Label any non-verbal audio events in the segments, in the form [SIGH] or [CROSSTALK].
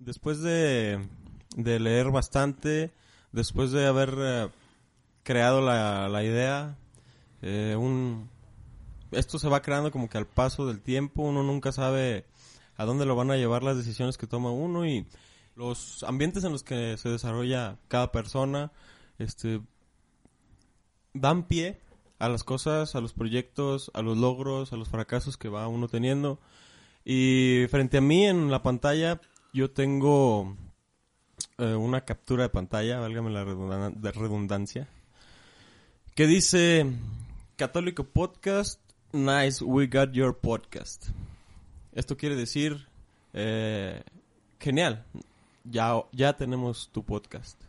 después de, leer bastante, después de haber eh, creado la, la idea, eh, un, esto se va creando como que al paso del tiempo, uno nunca sabe a dónde lo van a llevar las decisiones que toma uno y los ambientes en los que se desarrolla cada persona, este, dan pie a las cosas, a los proyectos, a los logros, a los fracasos que va uno teniendo. Y frente a mí en la pantalla yo tengo eh, una captura de pantalla, válgame la redundancia, que dice Católico Podcast, nice, we got your podcast. Esto quiere decir, eh, genial, ya, ya tenemos tu podcast.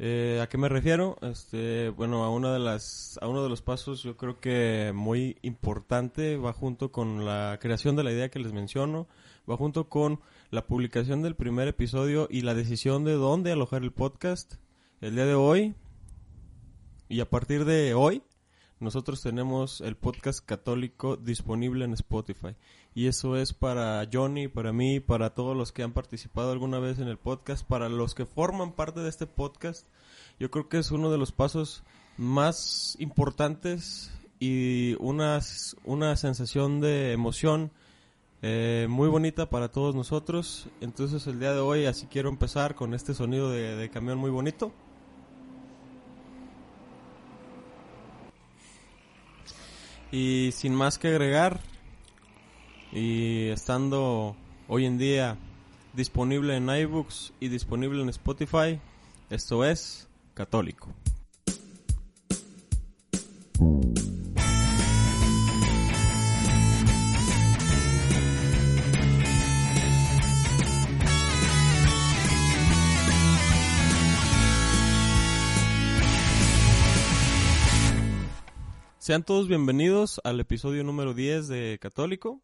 Eh, ¿A qué me refiero? Este, bueno, a una de las, a uno de los pasos yo creo que muy importante va junto con la creación de la idea que les menciono, va junto con la publicación del primer episodio y la decisión de dónde alojar el podcast. El día de hoy y a partir de hoy nosotros tenemos el podcast católico disponible en Spotify. Y eso es para Johnny, para mí, para todos los que han participado alguna vez en el podcast, para los que forman parte de este podcast. Yo creo que es uno de los pasos más importantes y una, una sensación de emoción eh, muy bonita para todos nosotros. Entonces el día de hoy así quiero empezar con este sonido de camión muy bonito. Y sin más que agregar, y estando hoy en día disponible en iBooks y disponible en Spotify, esto es Católico. Sean todos bienvenidos al episodio número 10 de Católico.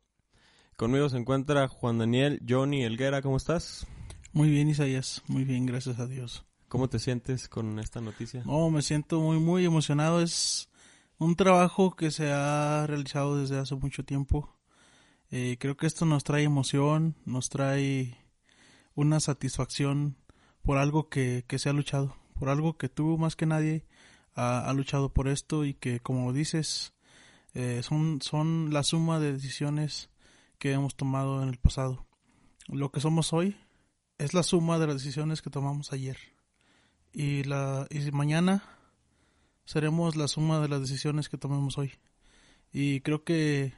Conmigo se encuentra Juan Daniel Johnny Elguera. ¿Cómo estás? Muy bien, Isaías. Muy bien, gracias a Dios. ¿Cómo te sientes con esta noticia? No, me siento muy, muy emocionado. Es un trabajo que se ha realizado desde hace mucho tiempo. Eh, creo que esto nos trae emoción, nos trae una satisfacción por algo que, que se ha luchado, por algo que tú más que nadie ha, luchado por esto y que, como dices, eh, son, son la suma de decisiones que hemos tomado en el pasado. Lo que somos hoy es la suma de las decisiones que tomamos ayer. Y, la, y mañana seremos la suma de las decisiones que tomemos hoy. Y creo que,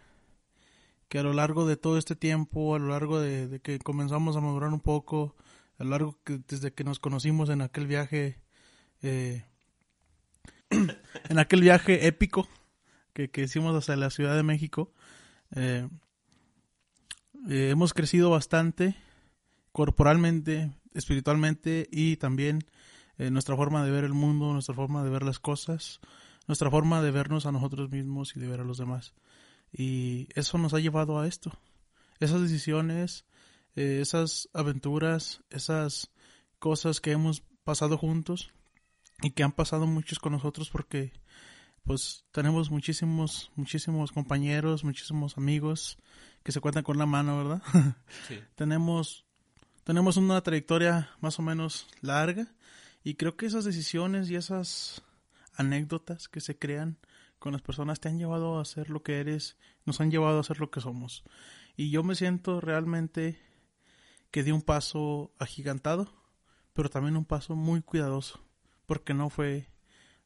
que a lo largo de todo este tiempo, a lo largo de, que comenzamos a madurar un poco, a lo largo que desde que nos conocimos en aquel viaje eh, [COUGHS] en aquel viaje épico que, hicimos hacia la Ciudad de México, eh, eh, hemos crecido bastante corporalmente, espiritualmente y también en nuestra forma de ver el mundo, nuestra forma de ver las cosas, nuestra forma de vernos a nosotros mismos y de ver a los demás. Y eso nos ha llevado a esto. Esas decisiones, eh, esas aventuras, esas cosas que hemos pasado juntos, y que han pasado muchos con nosotros porque pues tenemos muchísimos, muchísimos compañeros, muchísimos amigos que se cuentan con la mano, ¿verdad? [LAUGHS] Sí. tenemos, tenemos una trayectoria más o menos larga y creo que esas decisiones y esas anécdotas que se crean con las personas te han llevado a ser lo que eres, nos han llevado a ser lo que somos. Y yo me siento realmente que di un paso agigantado, pero también un paso muy cuidadoso porque no fue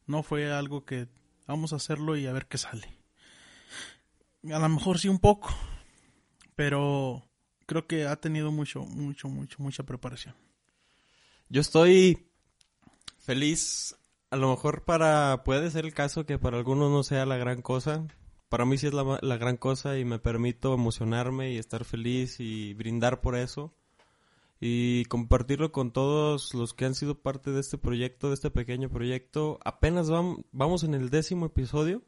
no fue algo que vamos a hacerlo y a ver qué sale. A lo mejor sí un poco, pero creo que ha tenido mucho, mucho, mucho, mucha preparación. Yo estoy feliz. A lo mejor para, puede ser el caso que para algunos no sea la gran cosa. Para mí sí es la, la gran cosa y me permito emocionarme y estar feliz y brindar por eso y compartirlo con todos los que han sido parte de este proyecto, de este pequeño proyecto. Apenas vamos en el décimo episodio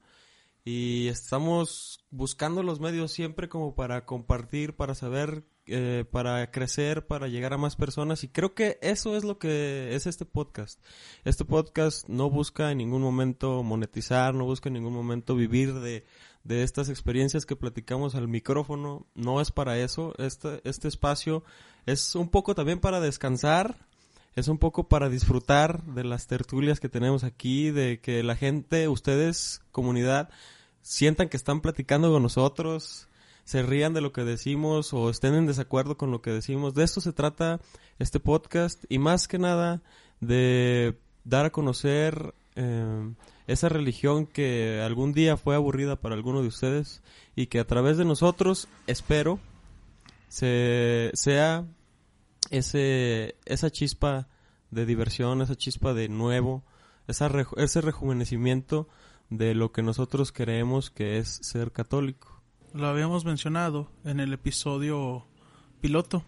y estamos buscando los medios siempre como para compartir, para saber, eh, para crecer, para llegar a más personas y creo que eso es lo que es este podcast. Este podcast no busca en ningún momento monetizar, no busca en ningún momento vivir de, de estas experiencias que platicamos al micrófono. No es para eso. Este, este espacio es un poco también para descansar. Es un poco para disfrutar de las tertulias que tenemos aquí, de que la gente, ustedes, comunidad, sientan que están platicando con nosotros, se rían de lo que decimos o estén en desacuerdo con lo que decimos. De esto se trata este podcast y más que nada de dar a conocer eh, esa religión que algún día fue aburrida para alguno de ustedes y que a través de nosotros, espero, se, sea ese, esa chispa de diversión, esa chispa de nuevo, esa ese rejuvenecimiento de lo que nosotros creemos que es ser católico. Lo habíamos mencionado en el episodio piloto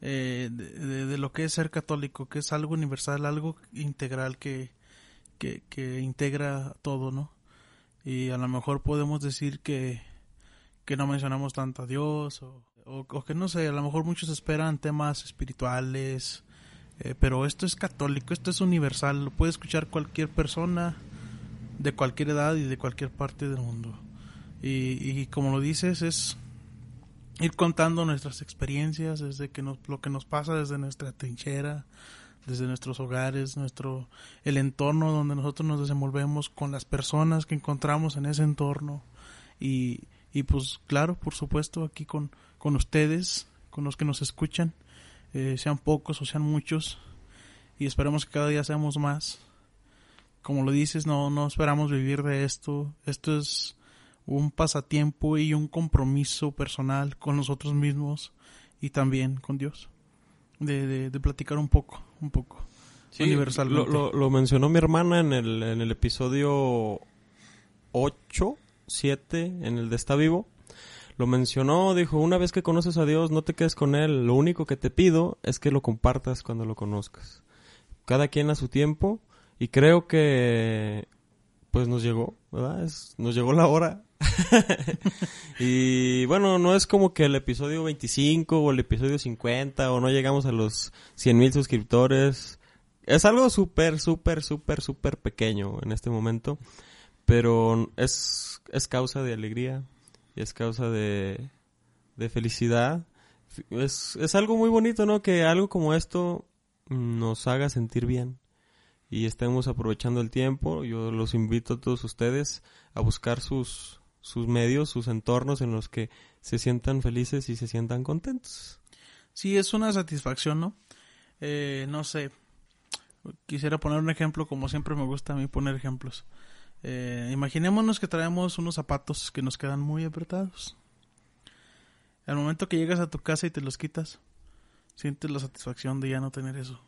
eh, de, lo que es ser católico, que es algo universal, algo integral que, que, integra todo, ¿no? Y a lo mejor podemos decir que, que no mencionamos tanto a Dios o, o, que no sé, a lo mejor muchos esperan temas espirituales, eh, pero esto es católico, esto es universal, lo puede escuchar cualquier persona de cualquier edad y de cualquier parte del mundo. Y, y como lo dices, es ir contando nuestras experiencias, desde que nos, lo que nos pasa desde nuestra trinchera, desde nuestros hogares, nuestro el entorno donde nosotros nos desenvolvemos con las personas que encontramos en ese entorno y, y pues claro, por supuesto aquí con, con ustedes, con los que nos escuchan, eh, sean pocos o sean muchos y esperamos que cada día seamos más. Como lo dices, no, no esperamos vivir de esto. Esto es un pasatiempo y un compromiso personal con nosotros mismos y también con Dios. De, de, platicar un poco, un poco. universalmente. Lo, lo, mencionó mi hermana en el, en el episodio 8, 7, en el de Está Vivo. Lo mencionó, dijo, una vez que conoces a Dios, no te quedes con Él. Lo único que te pido es que lo compartas cuando lo conozcas. Cada quien a su tiempo. Y creo que pues nos llegó, ¿verdad? nos llegó la hora. [LAUGHS] y bueno, no es como que el episodio 25 o el episodio 50 o no llegamos a los 100 mil suscriptores. Es algo súper, súper, súper, súper pequeño en este momento. Pero es, es causa de alegría y es causa de, de felicidad. Es, es algo muy bonito, ¿no? Que algo como esto nos haga sentir bien y estemos aprovechando el tiempo. Yo los invito a todos ustedes a buscar sus, sus medios, sus entornos en los que se sientan felices y se sientan contentos. Sí, es una satisfacción, ¿no? Eh, no sé, quisiera poner un ejemplo como siempre me gusta a mí poner ejemplos. Eh, imaginémonos que traemos unos zapatos que nos quedan muy apretados. Al momento que llegas a tu casa y te los quitas, sientes la satisfacción de ya no tener eso.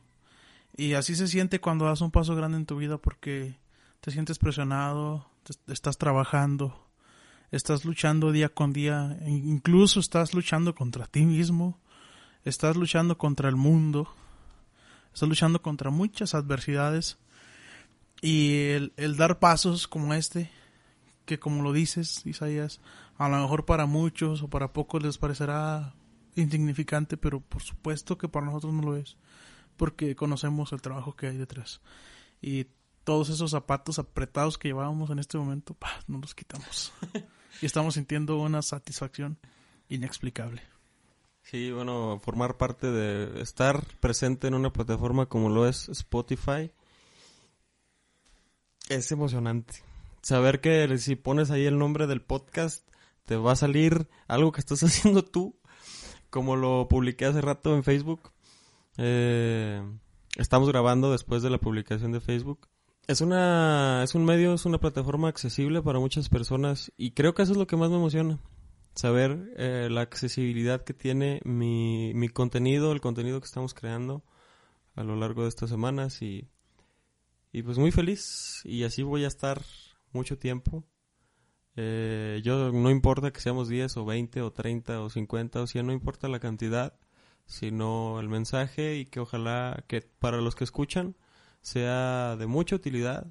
Y así se siente cuando das un paso grande en tu vida porque te sientes presionado, estás trabajando, estás luchando día con día, incluso estás luchando contra ti mismo, estás luchando contra el mundo, estás luchando contra muchas adversidades y el, el dar pasos como este, que como lo dices, Isaías, a lo mejor para muchos o para pocos les parecerá insignificante, pero por supuesto que para nosotros no lo es porque conocemos el trabajo que hay detrás. Y todos esos zapatos apretados que llevábamos en este momento, no los quitamos. [LAUGHS] y estamos sintiendo una satisfacción inexplicable. Sí, bueno, formar parte de estar presente en una plataforma como lo es Spotify es emocionante. Saber que si pones ahí el nombre del podcast, te va a salir algo que estás [LAUGHS] haciendo tú, como lo publiqué hace rato en Facebook. Eh, estamos grabando después de la publicación de Facebook. Es una, es un medio, es una plataforma accesible para muchas personas y creo que eso es lo que más me emociona. Saber eh, la accesibilidad que tiene mi, mi contenido, el contenido que estamos creando a lo largo de estas semanas y, y pues muy feliz y así voy a estar mucho tiempo. Eh, yo no importa que seamos 10 o 20 o 30 o 50 o 100, no importa la cantidad sino el mensaje y que ojalá que para los que escuchan sea de mucha utilidad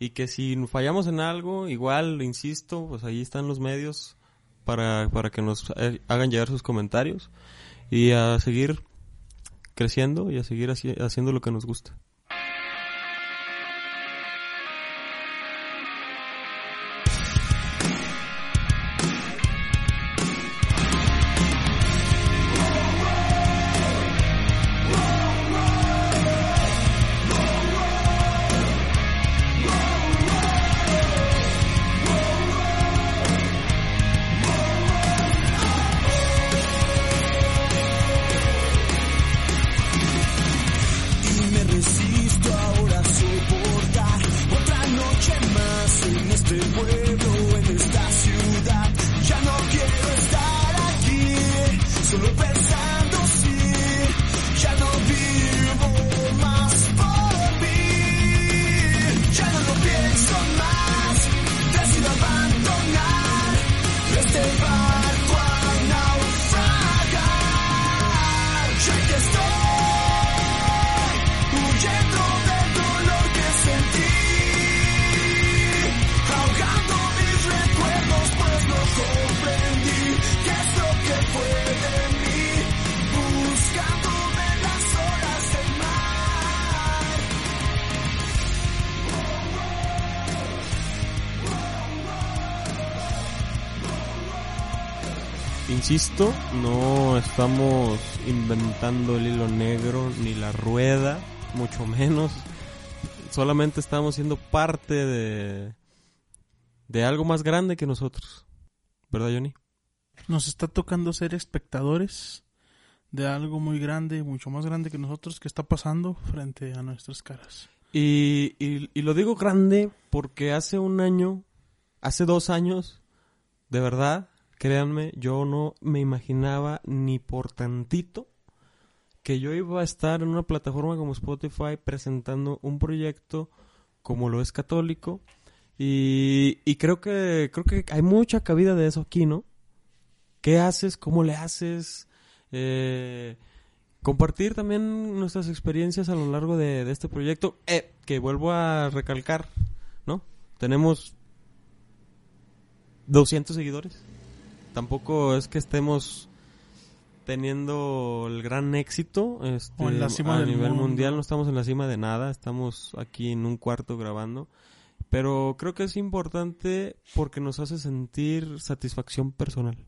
y que si fallamos en algo, igual, insisto, pues ahí están los medios para, para que nos eh, hagan llegar sus comentarios y a seguir creciendo y a seguir haciendo lo que nos gusta. Estamos inventando el hilo negro ni la rueda, mucho menos. Solamente estamos siendo parte de, de algo más grande que nosotros. ¿Verdad, Johnny? Nos está tocando ser espectadores de algo muy grande, mucho más grande que nosotros, que está pasando frente a nuestras caras. Y, y, y lo digo grande porque hace un año, hace dos años, de verdad, créanme, yo no me imaginaba ni por tantito que yo iba a estar en una plataforma como Spotify presentando un proyecto como lo es católico y, y creo que creo que hay mucha cabida de eso aquí, ¿no? ¿Qué haces? ¿Cómo le haces? Eh, compartir también nuestras experiencias a lo largo de, de este proyecto, eh, que vuelvo a recalcar, ¿no? Tenemos 200 seguidores. Tampoco es que estemos teniendo el gran éxito este, en la cima a del nivel mundo. mundial. No estamos en la cima de nada, estamos aquí en un cuarto grabando. Pero creo que es importante porque nos hace sentir satisfacción personal.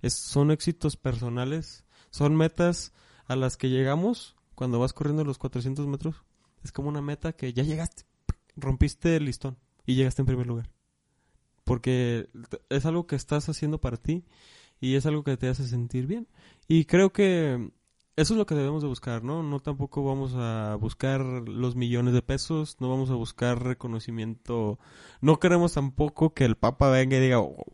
Es, son éxitos personales, son metas a las que llegamos cuando vas corriendo los 400 metros. Es como una meta que ya llegaste, rompiste el listón y llegaste en primer lugar. Porque es algo que estás haciendo para ti y es algo que te hace sentir bien. Y creo que eso es lo que debemos de buscar, ¿no? No tampoco vamos a buscar los millones de pesos, no vamos a buscar reconocimiento. No queremos tampoco que el Papa venga y diga, "Oh,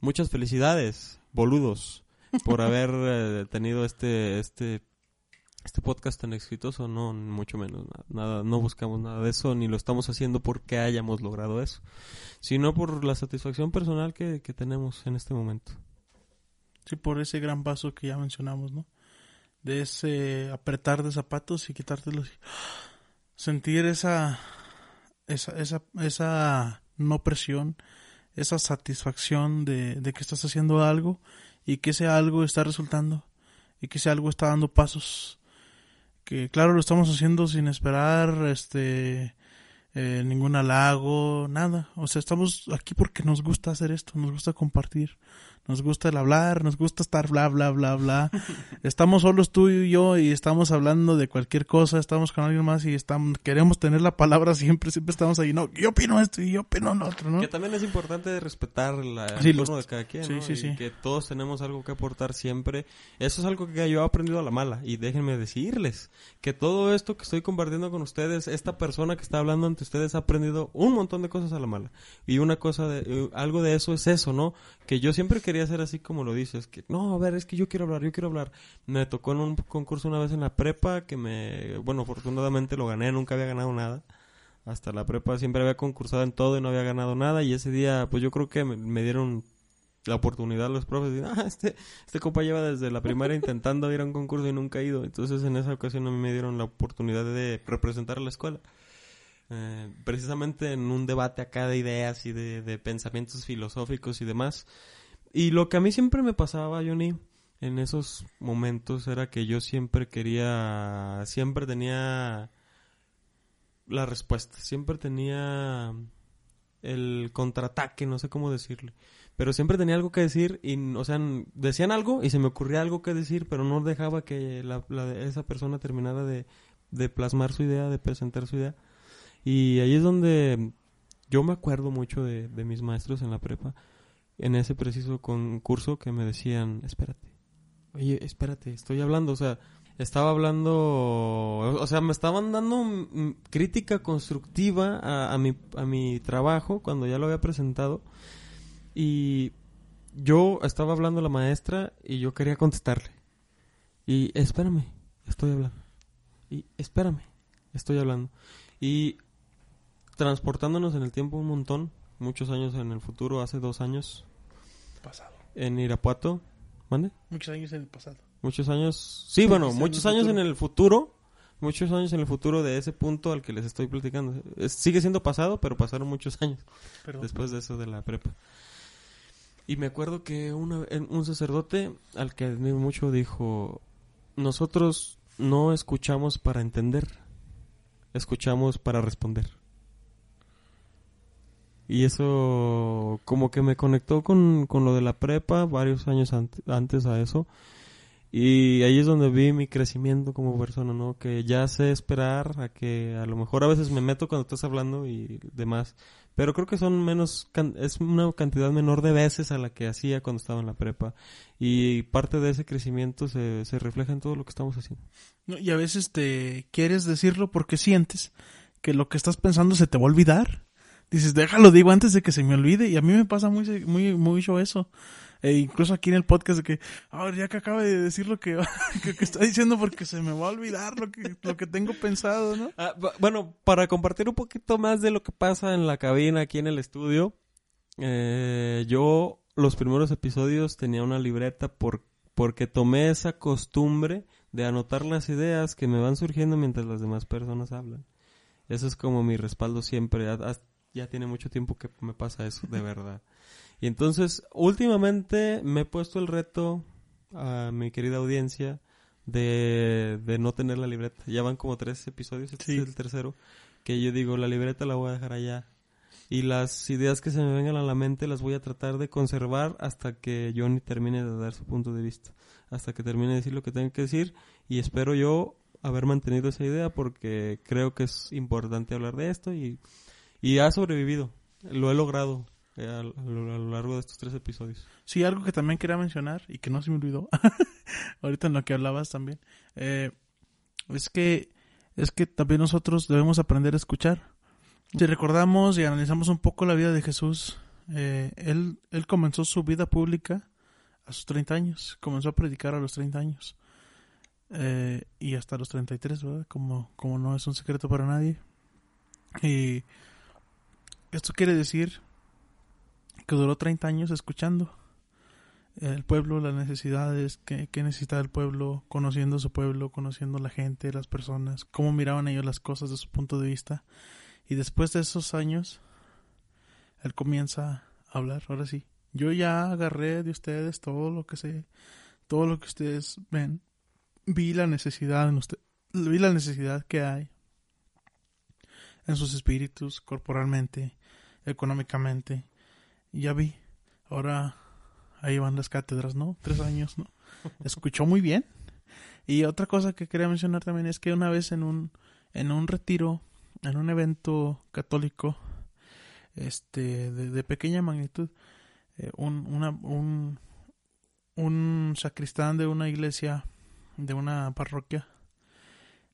muchas felicidades, boludos, por [LAUGHS] haber eh, tenido este, este, este podcast tan exitoso. No, mucho menos, nada, no buscamos nada de eso, ni lo estamos haciendo porque hayamos logrado eso, sino por la satisfacción personal que, que tenemos en este momento. Sí, por ese gran paso que ya mencionamos, ¿no? De ese apretar de zapatos y quitártelos. Sentir esa, esa, esa, esa no presión, esa satisfacción de, de que estás haciendo algo y que ese algo está resultando y que ese algo está dando pasos. Que claro, lo estamos haciendo sin esperar este eh, ningún halago, nada. O sea, estamos aquí porque nos gusta hacer esto, nos gusta compartir, nos gusta el hablar, nos gusta estar bla, bla, bla, bla. [LAUGHS] estamos solos tú y yo y estamos hablando de cualquier cosa, estamos con alguien más y estamos, queremos tener la palabra siempre, siempre estamos ahí, no, yo opino esto y yo opino lo otro, ¿no? Que también es importante respetar la, Sí, el los- de cada quien, sí, ¿no? sí, Y sí. que todos tenemos algo que aportar siempre. Eso es algo que yo he aprendido a la mala. Y déjenme decirles que todo esto que estoy compartiendo con ustedes, esta persona que está hablando ante ustedes ha aprendido un montón de cosas a la mala. Y una cosa, de, eh, algo de eso es eso, ¿no? Que yo siempre quería ser así como lo dices. Que no, a ver, es que yo quiero hablar, yo quiero hablar. Me tocó en un concurso una vez en la prepa que me, bueno, afortunadamente lo gané, nunca había ganado nada hasta la prepa siempre había concursado en todo y no había ganado nada y ese día pues yo creo que me, dieron la oportunidad los profes de, ah, este, este compa lleva desde la primaria intentando ir a un concurso y nunca ha ido entonces en esa ocasión a mí me dieron la oportunidad de representar a la escuela Eh, precisamente en un debate acá de ideas y de pensamientos filosóficos y demás y lo que a mí siempre me pasaba Johnny en esos momentos era que yo siempre quería siempre tenía la respuesta. Siempre tenía el contraataque, no sé cómo decirle. Pero siempre tenía algo que decir y, o sea, decían algo y se me ocurría algo que decir, pero no dejaba que la, la- esa persona terminara de, de plasmar su idea, de presentar su idea. Y ahí es donde yo me acuerdo mucho de, de mis maestros en la prepa, en ese preciso concurso que me decían, espérate, oye, espérate, estoy hablando, o sea, estaba hablando, o sea, me estaban dando crítica constructiva a, a mi, a mi trabajo cuando ya lo había presentado y yo estaba hablando a la maestra y yo quería contestarle. Y espérame, estoy hablando. Y espérame, estoy hablando. Y transportándonos en el tiempo un montón, muchos años en el futuro, hace dos años, Pasado. en Irapuato, ¿mande? Muchos años en el pasado. Muchos años, sí, bueno, muchos años en el futuro, muchos años en el futuro de ese punto al que les estoy platicando. Es- sigue siendo pasado, pero pasaron muchos años Perdón. después de eso de la prepa. Y me acuerdo que una- un sacerdote al que admiro mucho dijo, nosotros no escuchamos para entender, escuchamos para responder. Y eso como que me conectó con, con lo de la prepa varios años ante- antes a eso. Y ahí es donde vi mi crecimiento como persona, ¿no? Que ya sé esperar a que a lo mejor a veces me meto cuando estás hablando y demás. Pero creo que son menos, es una cantidad menor de veces a la que hacía cuando estaba en la prepa. Y parte de ese crecimiento se, se refleja en todo lo que estamos haciendo. Y a veces te quieres decirlo porque sientes que lo que estás pensando se te va a olvidar. Dices, déjalo, digo antes de que se me olvide. Y a mí me pasa muy, muy, mucho eso. E incluso aquí en el podcast de que, a ver, ya que acaba de decir lo que, [LAUGHS] que, que está diciendo porque se me va a olvidar lo que, lo que tengo pensado, ¿no? Ah, bu- bueno, para compartir un poquito más de lo que pasa en la cabina aquí en el estudio, eh, yo los primeros episodios tenía una libreta por, porque tomé esa costumbre de anotar las ideas que me van surgiendo mientras las demás personas hablan. Eso es como mi respaldo siempre. Ha- ha- Ya tiene mucho tiempo que me pasa eso, de verdad. Y entonces, últimamente me he puesto el reto a mi querida audiencia de, de no tener la libreta. Ya van como tres episodios, este Sí. es el tercero, que yo digo, la libreta la voy a dejar allá. Y las ideas que se me vengan a la mente las voy a tratar de conservar hasta que Johnny termine de dar su punto de vista. Hasta que termine de decir lo que tenga que decir. Y espero yo haber mantenido esa idea porque creo que es importante hablar de esto y, y ha sobrevivido. Lo he logrado eh, a, lo a lo largo de estos tres episodios. Sí, algo que también quería mencionar y que no se me olvidó, [LAUGHS] ahorita en lo que hablabas también, eh, es que es que también nosotros debemos aprender a escuchar. Si recordamos y analizamos un poco la vida de Jesús, eh, él, él comenzó su vida pública a sus 30 años, comenzó a predicar a los 30 años eh, y hasta los 33, ¿verdad? Como, como no es un secreto para nadie. Y esto quiere decir que duró 30 años escuchando el pueblo, las necesidades que, que el pueblo, conociendo su pueblo, conociendo la gente, las personas, cómo miraban ellos las cosas de su punto de vista. Y después de esos años, él comienza a hablar, ahora sí. Yo ya agarré de ustedes todo lo que sé, todo lo que ustedes ven. Vi la necesidad en usted, vi la necesidad que hay en sus espíritus, corporalmente, económicamente. Ya vi. Ahora ahí van las cátedras, ¿no? Tres años, ¿no? [LAUGHS] Escuchó muy bien. Y otra cosa que quería mencionar también es que una vez en un, en un retiro, en un evento católico, este, de, de pequeña magnitud, eh, un, una, un, un sacristán de una iglesia, de una parroquia,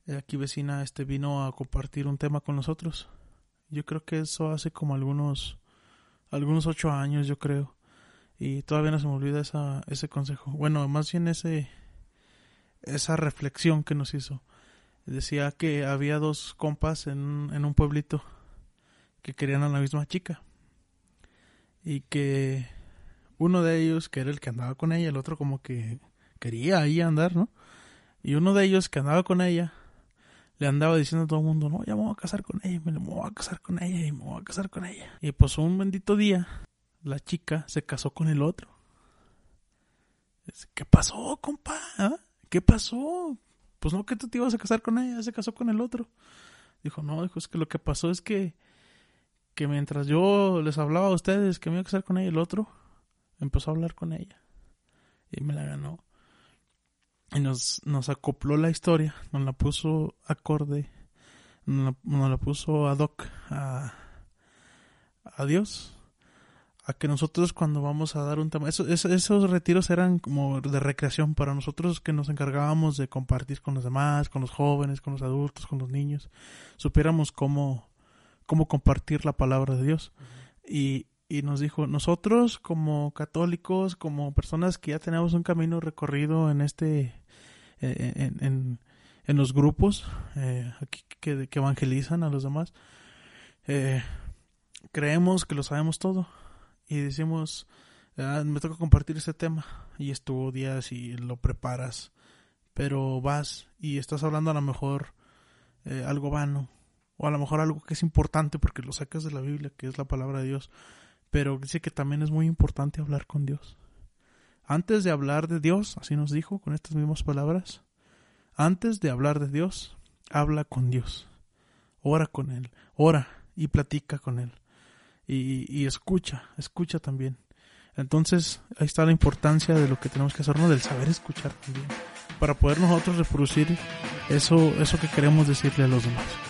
eh, aquí vecina, este, vino a compartir un tema con nosotros. Yo creo que eso hace como algunos, algunos ocho años, yo creo. Y todavía no se me olvida esa, ese consejo. Bueno, más bien ese, esa reflexión que nos hizo. Decía que había dos compas en, en un pueblito que querían a la misma chica. Y que uno de ellos, que era el que andaba con ella, el otro como que quería ahí andar, ¿no? Y uno de ellos que andaba con ella, le andaba diciendo a todo el mundo, no, ya me voy a casar con ella, me voy a casar con ella y me voy a casar con ella. Y pues un bendito día, la chica se casó con el otro. ¿Qué pasó, compa? ¿Ah? ¿Qué pasó? Pues no que tú te ibas a casar con ella, se casó con el otro. Dijo, no, dijo, es que lo que pasó es que, que mientras yo les hablaba a ustedes que me iba a casar con ella, el otro empezó a hablar con ella. Y me la ganó. Y nos, nos acopló la historia, nos la puso acorde, nos la, nos la puso ad hoc a, a Dios. A que nosotros cuando vamos a dar un tema, eso- eso- esos retiros eran como de recreación para nosotros que nos encargábamos de compartir con los demás, con los jóvenes, con los adultos, con los niños, supiéramos cómo, cómo compartir la palabra de Dios. Y, y nos dijo, nosotros como católicos, como personas que ya tenemos un camino recorrido en este, en, en, en los grupos eh, que, que evangelizan a los demás, eh, creemos que lo sabemos todo y decimos, "Ah, me toca compartir este tema y estudias y lo preparas pero vas y estás hablando a lo mejor eh, algo vano, o a lo mejor algo que es importante porque lo sacas de la Biblia, que es la palabra de Dios, pero dice que también es muy importante hablar con Dios. Antes de hablar de Dios, así nos dijo con estas mismas palabras, antes de hablar de Dios, habla con Dios, ora con Él, ora y platica con Él. Y, escucha, escucha también. Entonces, ahí está la importancia de lo que tenemos que hacernos, del saber escuchar también, para poder nosotros reproducir eso, eso que queremos decirle a los demás.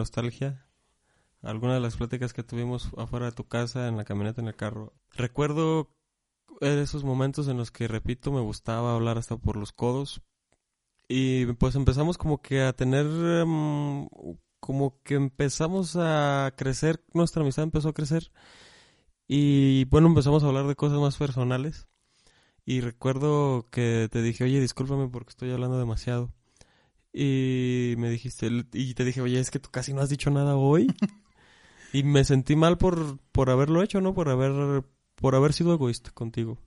Nostalgia algunas de las pláticas que tuvimos afuera de tu casa, en la camioneta, en el carro. Recuerdo esos momentos en los que, repito, me gustaba hablar hasta por los codos. Y pues empezamos como que a tener, em, como que empezamos a crecer, nuestra amistad empezó a crecer. Y bueno, empezamos a hablar de cosas más personales. Y recuerdo que te dije, oye, discúlpame porque estoy hablando demasiado. Y me dijiste, y te dije, oye, es que tú casi no has dicho nada hoy. [LAUGHS] y me sentí mal por, por haberlo hecho, ¿no? Por haber, por haber sido egoísta contigo.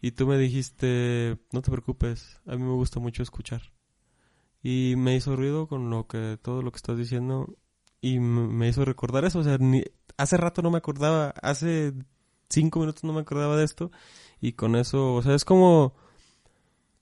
Y tú me dijiste, no te preocupes, a mí me gusta mucho escuchar. Y me hizo ruido con lo que, todo lo que estás diciendo. Y me hizo recordar eso. O sea, ni, hace rato no me acordaba, hace cinco minutos no me acordaba de esto. Y con eso, o sea, es como,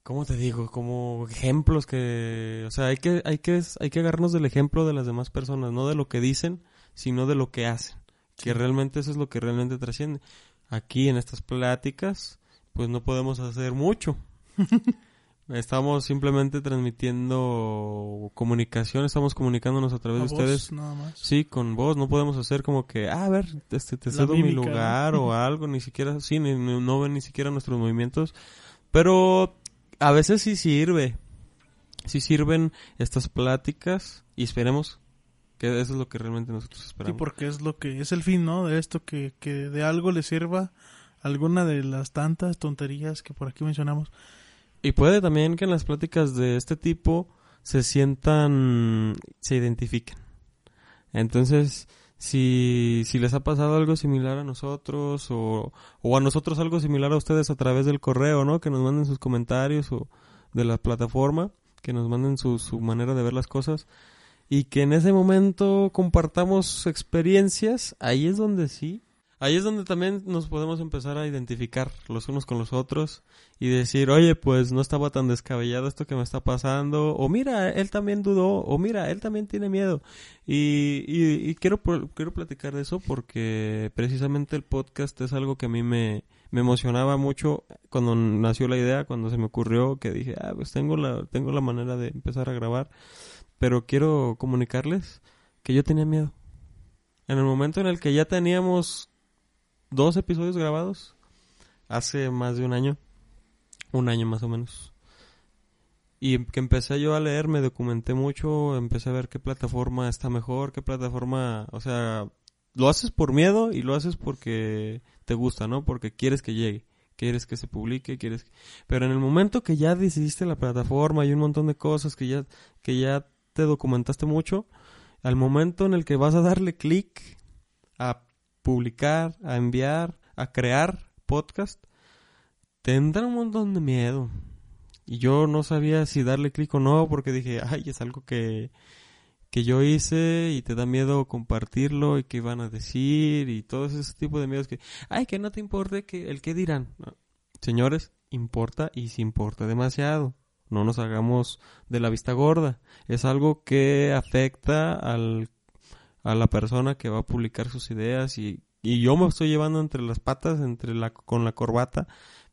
¿cómo te digo? Como ejemplos que, o sea, hay que, hay que, hay que agarrarnos del ejemplo de las demás personas, no de lo que dicen, sino de lo que hacen. Que realmente eso es lo que realmente trasciende. Aquí en estas pláticas, pues no podemos hacer mucho. [LAUGHS] Estamos simplemente transmitiendo comunicación, estamos comunicándonos a través A de ustedes. nada más. Sí, con vos no podemos hacer como que, ah, a ver, este, te cedo mi lugar o [LAUGHS] algo, ni siquiera, sí, ni- no ven ni siquiera nuestros movimientos, pero a veces sí sirve, sí sirven estas pláticas y esperemos que eso es lo que realmente nosotros Sí, esperamos. porque es lo que es el fin, ¿no? De esto que, que de algo le sirva alguna de las tantas tonterías que por aquí mencionamos. Y puede también que en las pláticas de este tipo se sientan, se identifiquen. Entonces, si, si les ha pasado algo similar a nosotros o, o a nosotros algo similar a ustedes a través del correo, ¿no? Que nos manden sus comentarios o de la plataforma, que nos manden su, su manera de ver las cosas y que en ese momento compartamos experiencias, ahí es donde sí. Ahí es donde también nos podemos empezar a identificar los unos con los otros y decir, oye, pues no estaba tan descabellado esto que me está pasando, o mira, él también dudó, o mira, él también tiene miedo. Y, y, y quiero, quiero platicar de eso porque precisamente el podcast es algo que a mí me, me emocionaba mucho cuando nació la idea, cuando se me ocurrió que dije, ah, pues tengo la, tengo la manera de empezar a grabar, pero quiero comunicarles que yo tenía miedo. En el momento en el que ya teníamos dos episodios grabados, hace más de un año, un año más o menos. Y que empecé yo a leer, me documenté mucho, empecé a ver qué plataforma está mejor, qué plataforma, o sea, lo haces por miedo y lo haces porque te gusta, ¿no? Porque quieres que llegue, quieres que se publique, quieres que... Pero en el momento que ya decidiste la plataforma y un montón de cosas que ya que ya te documentaste mucho, al momento en el que vas a darle clic a publicar, a enviar, a crear podcast, te entra un montón de miedo. Y yo no sabía si darle clic o no, porque dije, ay, es algo que, que yo hice y te da miedo compartirlo y qué van a decir y todo ese tipo de miedos que, ay, que no te importe que el que dirán. Señores, importa y si importa demasiado. No nos hagamos de la vista gorda. Es algo que afecta al, a la persona que va a publicar sus ideas y, y yo me estoy llevando entre las patas, entre la, con la corbata,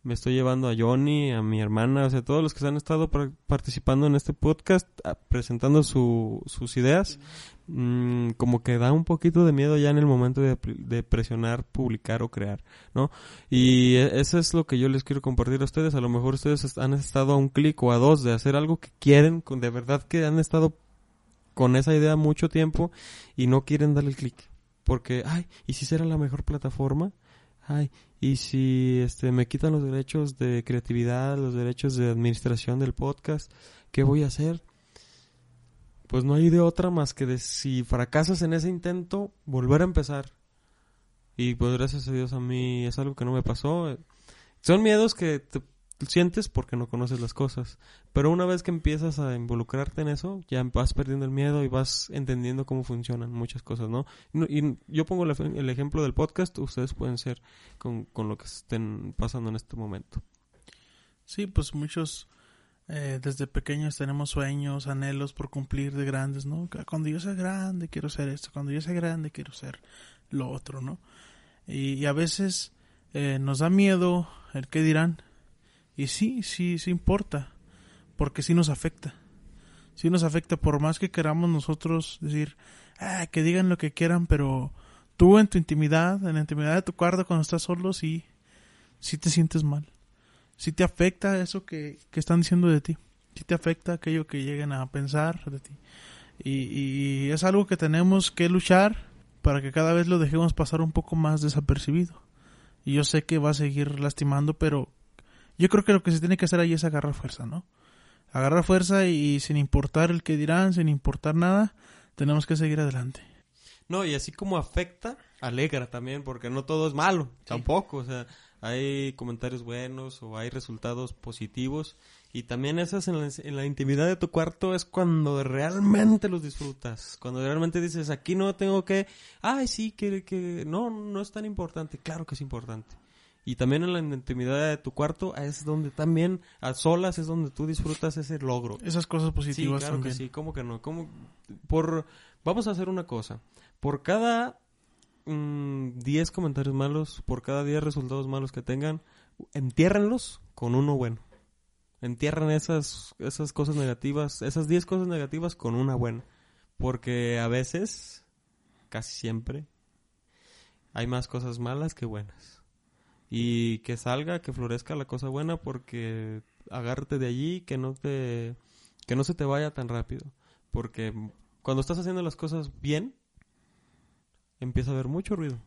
me estoy llevando a Johnny, a mi hermana, o sea, todos los que han estado par- participando en este podcast, a- presentando su, sus ideas, mm, como que da un poquito de miedo ya en el momento de, de presionar, publicar o crear, ¿no? Y e- eso es lo que yo les quiero compartir a ustedes. A lo mejor ustedes han estado a un clic o a dos de hacer algo que quieren, de verdad que han estado con esa idea mucho tiempo y no quieren darle el clic. Porque, ay, ¿y si será la mejor plataforma? Ay, ¿y si este me quitan los derechos de creatividad, los derechos de administración del podcast? ¿Qué voy a hacer? Pues no hay de otra más que de si fracasas en ese intento, volver a empezar. Y pues gracias a Dios a mí es algo que no me pasó. Son miedos que te sientes porque no conoces las cosas. Pero una vez que empiezas a involucrarte en eso, ya vas perdiendo el miedo y vas entendiendo cómo funcionan muchas cosas, ¿no? Y yo pongo el, ej- el ejemplo del podcast, ustedes pueden ser con, con lo que estén pasando en este momento. Sí, pues muchos eh, desde pequeños tenemos sueños, anhelos por cumplir de grandes, ¿no? Cuando yo sea grande quiero ser esto, cuando yo sea grande quiero ser lo otro, ¿no? Y, y a veces eh, nos da miedo el qué dirán. Y sí, sí, sí importa, porque sí nos afecta. Sí nos afecta por más que queramos nosotros decir, ah, que digan lo que quieran, pero tú en tu intimidad, en la intimidad de tu cuarto cuando estás solo, sí, sí te sientes mal si te afecta eso que, que están diciendo de ti, si te afecta aquello que lleguen a pensar de ti. Y, y es algo que tenemos que luchar para que cada vez lo dejemos pasar un poco más desapercibido. Y yo sé que va a seguir lastimando, pero yo creo que lo que se tiene que hacer ahí es agarrar fuerza, ¿no? Agarrar fuerza y, sin importar el que dirán, sin importar nada, tenemos que seguir adelante. No, y así como afecta, alegra también, porque no todo es malo, tampoco, o sea, hay comentarios buenos o hay resultados positivos y también esas en la, en la intimidad de tu cuarto es cuando realmente los disfrutas, cuando realmente dices, aquí no tengo que, ay, sí, que, que, no, no es tan importante, claro que es importante. Y también en la intimidad de tu cuarto es donde también, a solas, es donde tú disfrutas ese logro. Esas cosas Sí, positivas claro también. que sí, ¿cómo que no? ¿Cómo? Por, vamos a hacer una cosa. Por cada mm, 10 comentarios malos, por cada 10 resultados malos que tengan, entiérrenlos con uno bueno. Entierren esas, esas cosas negativas, esas 10 cosas negativas con una buena. Porque a veces, casi siempre, hay más cosas malas que buenas. Y que salga, que florezca la cosa buena porque agárrate de allí, que no te que no se te vaya tan rápido, porque cuando estás haciendo las cosas bien empieza a haber mucho ruido.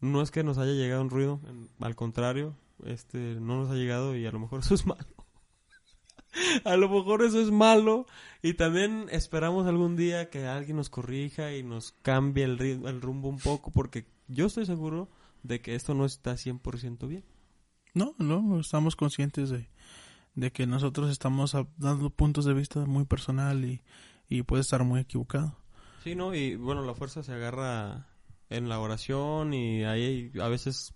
No es que nos haya llegado un ruido, al contrario, este no nos ha llegado y a lo mejor eso es malo. [LAUGHS] a lo mejor eso es malo y también esperamos algún día que alguien nos corrija y nos cambie el, el rumbo un poco porque yo estoy seguro de que esto no está 100% bien. No, no, estamos conscientes de, de que nosotros estamos dando puntos de vista muy personal y, y puede estar muy equivocado. Sí, ¿no? Y bueno, la fuerza se agarra en la oración y ahí a veces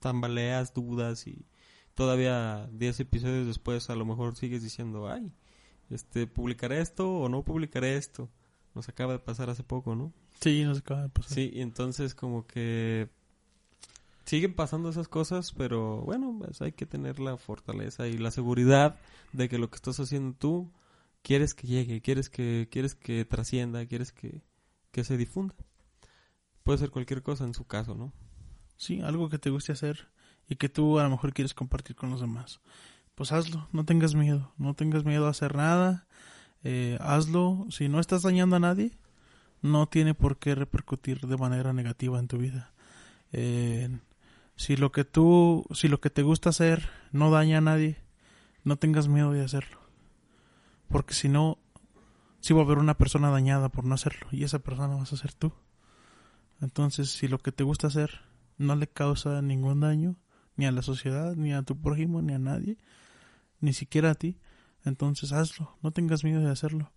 tambaleas, dudas y todavía 10 episodios después a lo mejor sigues diciendo, ay, este, ¿publicaré esto o no publicaré esto? Nos acaba de pasar hace poco, ¿no? Sí, nos acaba de pasar. Sí, y entonces como que siguen pasando esas cosas, pero bueno, pues hay que tener la fortaleza y la seguridad de que lo que estás haciendo tú quieres que llegue, quieres que quieres que trascienda, quieres que, que se difunda. Puede ser cualquier cosa en su caso, ¿no? Sí, algo que te guste hacer y que tú a lo mejor quieres compartir con los demás. Pues hazlo, no tengas miedo, no tengas miedo a hacer nada, eh, hazlo. Si no estás dañando a nadie, no tiene por qué repercutir de manera negativa en tu vida. Eh, si lo que tú, si lo que te gusta hacer no daña a nadie, no tengas miedo de hacerlo. Porque si no, sí va a haber una persona dañada por no hacerlo y esa persona vas a ser tú. Entonces, si lo que te gusta hacer no le causa ningún daño, ni a la sociedad, ni a tu prójimo, ni a nadie, ni siquiera a ti, entonces hazlo, no tengas miedo de hacerlo.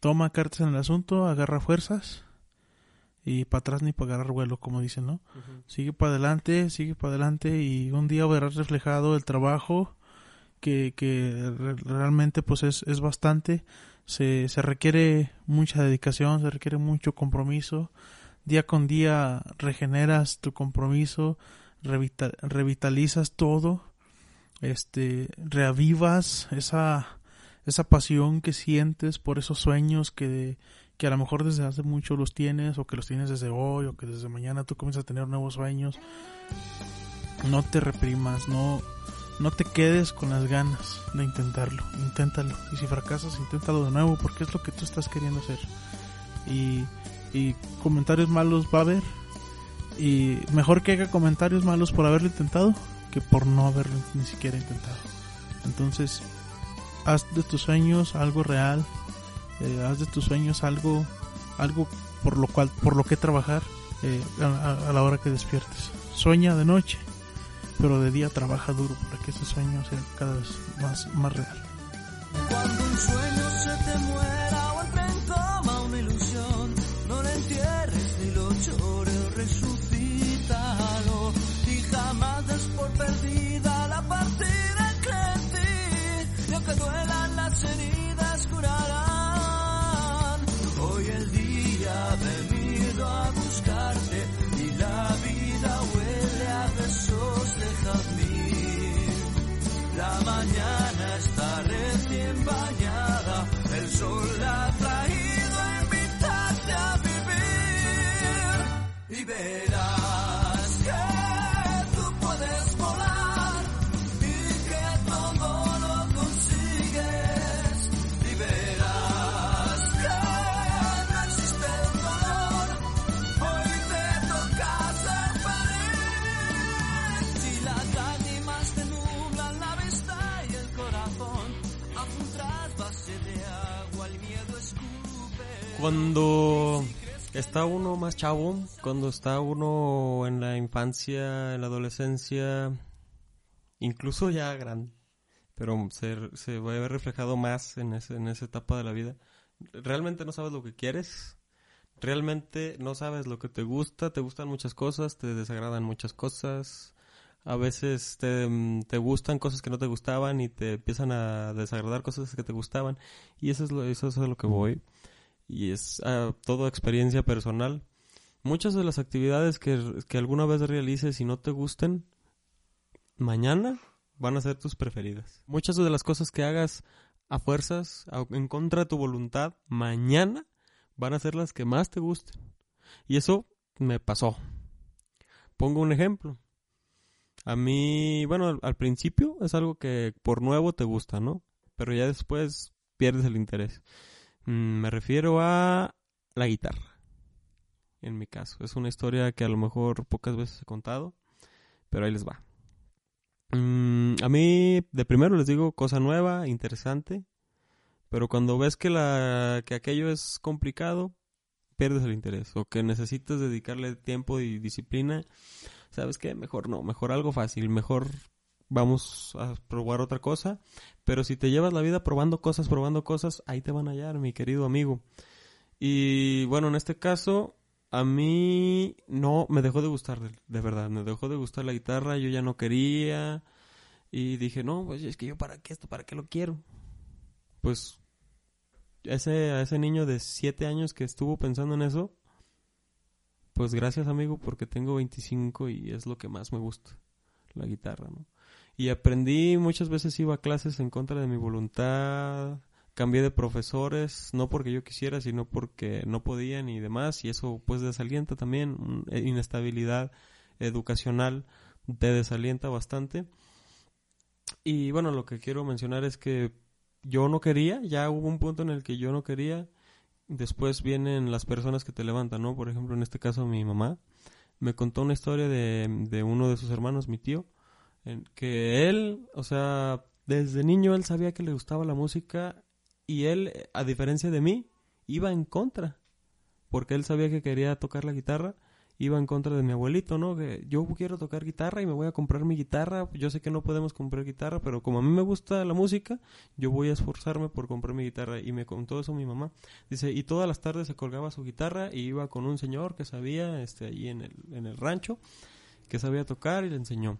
Toma cartas en el asunto, agarra fuerzas y para atrás ni para agarrar vuelo, como dicen, ¿no? Sigue para adelante, sigue para adelante y un día verás reflejado el trabajo que, que re- realmente pues es, es bastante. Se, se requiere mucha dedicación, se requiere mucho compromiso. Día con día regeneras tu compromiso, revita- revitalizas todo, este, reavivas esa, esa pasión que sientes por esos sueños que, que a lo mejor desde hace mucho los tienes, o que los tienes desde hoy, o que desde mañana tú comienzas a tener nuevos sueños. No te reprimas, no, no te quedes con las ganas de intentarlo, inténtalo. Y si fracasas, inténtalo de nuevo, porque es lo que tú estás queriendo hacer. Y, y comentarios malos va a haber. Y mejor que haga comentarios malos por haberlo intentado que por no haberlo ni siquiera intentado. Entonces, haz de tus sueños algo real. Eh, haz de tus sueños algo, algo por lo cual, por lo que trabajar eh, a, la hora que despiertes. Sueña de noche, pero de día trabaja duro para que ese sueño sea cada vez más, más real. Cuando un sueño se te Cuando está uno más chavo, cuando está uno en la infancia, en la adolescencia, incluso ya grande, pero se, se va a ver reflejado más en, ese, en esa etapa de la vida, realmente no sabes lo que quieres, realmente no sabes lo que te gusta, te gustan muchas cosas, te desagradan muchas cosas, a veces te, te gustan cosas que no te gustaban y te empiezan a desagradar cosas que te gustaban y eso es lo, eso es a lo que voy y es ah, todo experiencia personal. Muchas de las actividades que, que alguna vez realices y no te gusten, mañana van a ser tus preferidas. Muchas de las cosas que hagas a fuerzas, en contra de tu voluntad, mañana van a ser las que más te gusten. Y eso me pasó. Pongo un ejemplo. A mí, bueno, al principio es algo que por nuevo te gusta, ¿no? Pero ya después pierdes el interés. Mm, me refiero a la guitarra. En mi caso, es una historia que a lo mejor pocas veces he contado, pero ahí les va. Mm, a mí, de primero les digo, cosa nueva, interesante, pero cuando ves que, la, que aquello es complicado, pierdes el interés, o que necesitas dedicarle tiempo y disciplina, ¿sabes qué? Mejor no, mejor algo fácil, mejor vamos a probar otra cosa, pero si te llevas la vida probando cosas, probando cosas, ahí te van a hallar, mi querido amigo. Y bueno, en este caso, a mí no me dejó de gustar, de, verdad, me dejó de gustar la guitarra, yo ya no quería y dije, no, pues es que yo para qué esto, para qué lo quiero. Pues ese, a ese niño de 7 años que estuvo pensando en eso, pues gracias amigo porque tengo 25 y es lo que más me gusta, la guitarra, ¿no? Y aprendí, muchas veces iba a clases en contra de mi voluntad, cambié de profesores, no porque yo quisiera, sino porque no podían y demás, y eso pues desalienta también, eh, inestabilidad educacional te desalienta bastante. Y bueno, lo que quiero mencionar es que yo no quería, ya hubo un punto en el que yo no quería, después vienen las personas que te levantan, ¿no? Por ejemplo, en este caso mi mamá me contó una historia de, de uno de sus hermanos, mi tío, en que él, o sea, desde niño él sabía que le gustaba la música y él, a diferencia de mí, iba en contra, porque él sabía que quería tocar la guitarra, iba en contra de mi abuelito, ¿no? Que yo quiero tocar guitarra y me voy a comprar mi guitarra, yo sé que no podemos comprar guitarra, pero como a mí me gusta la música, yo voy a esforzarme por comprar mi guitarra y me contó eso mi mamá. Dice, y todas las tardes se colgaba su guitarra y iba con un señor que sabía, este, ahí en el, en el rancho, que sabía tocar y le enseñó.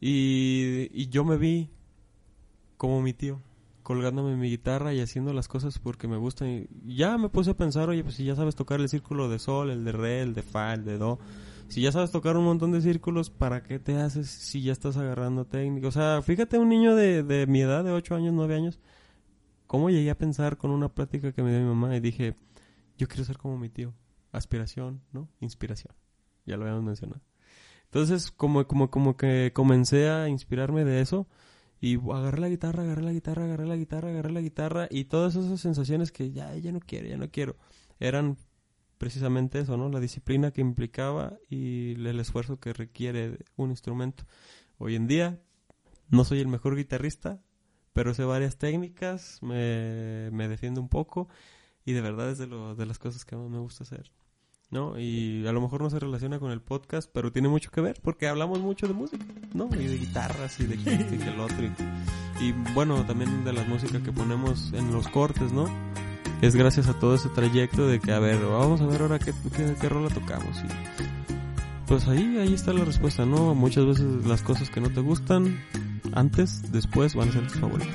Y, y yo me vi como mi tío, colgándome mi guitarra y haciendo las cosas porque me gustan. Y ya me puse a pensar, oye, pues si ya sabes tocar el círculo de sol, el de re, el de fa, el de do, Si ya sabes tocar un montón de círculos, ¿para qué te haces si ya estás agarrando técnica? O sea, fíjate un niño de, de mi edad, de 8 años, 9 años, ¿cómo llegué a pensar con una plática que me dio mi mamá? Y dije, yo quiero ser como mi tío. Aspiración, ¿no? Inspiración. Ya lo habíamos mencionado. Entonces, como, como, como que comencé a inspirarme de eso. Y agarré la guitarra, agarré la guitarra, agarré la guitarra, agarré la guitarra. Y todas esas sensaciones que ya, ya no quiero, ya no quiero. Eran precisamente eso, ¿no? La disciplina que implicaba y el esfuerzo que requiere un instrumento. Hoy en día no soy el mejor guitarrista, pero sé varias técnicas, me, me defiendo un poco y de verdad es de, lo, de las cosas que más me gusta hacer. ¿No? Y a lo mejor no se relaciona con el podcast, pero tiene mucho que ver porque hablamos mucho de música, ¿no? Y de guitarras y de [LAUGHS] esto y del otro. Y, y bueno, también de la música que ponemos en los cortes, ¿no? es gracias a todo ese trayecto de que, a ver, vamos a ver ahora qué, qué, qué rola tocamos. Y pues ahí, ahí está la respuesta, ¿no? Muchas veces las cosas que no te gustan, antes, después van a ser tus favoritas.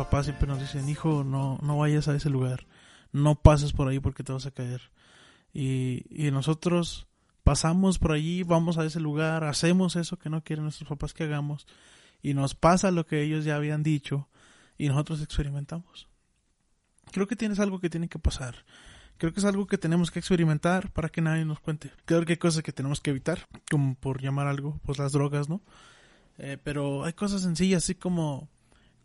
Papás siempre nos dicen, hijo, no, no vayas a ese lugar, no pases por ahí porque te vas a caer. Y, nosotros pasamos por allí, vamos a ese lugar, hacemos eso que no quieren nuestros papás que hagamos y nos pasa lo que ellos ya habían dicho y nosotros experimentamos. Creo que tienes algo que tiene que pasar. Creo que es algo que tenemos que experimentar para que nadie nos cuente. Creo que hay cosas que tenemos que evitar, como por llamar algo, pues las drogas, ¿no? Eh, pero hay cosas sencillas, así como,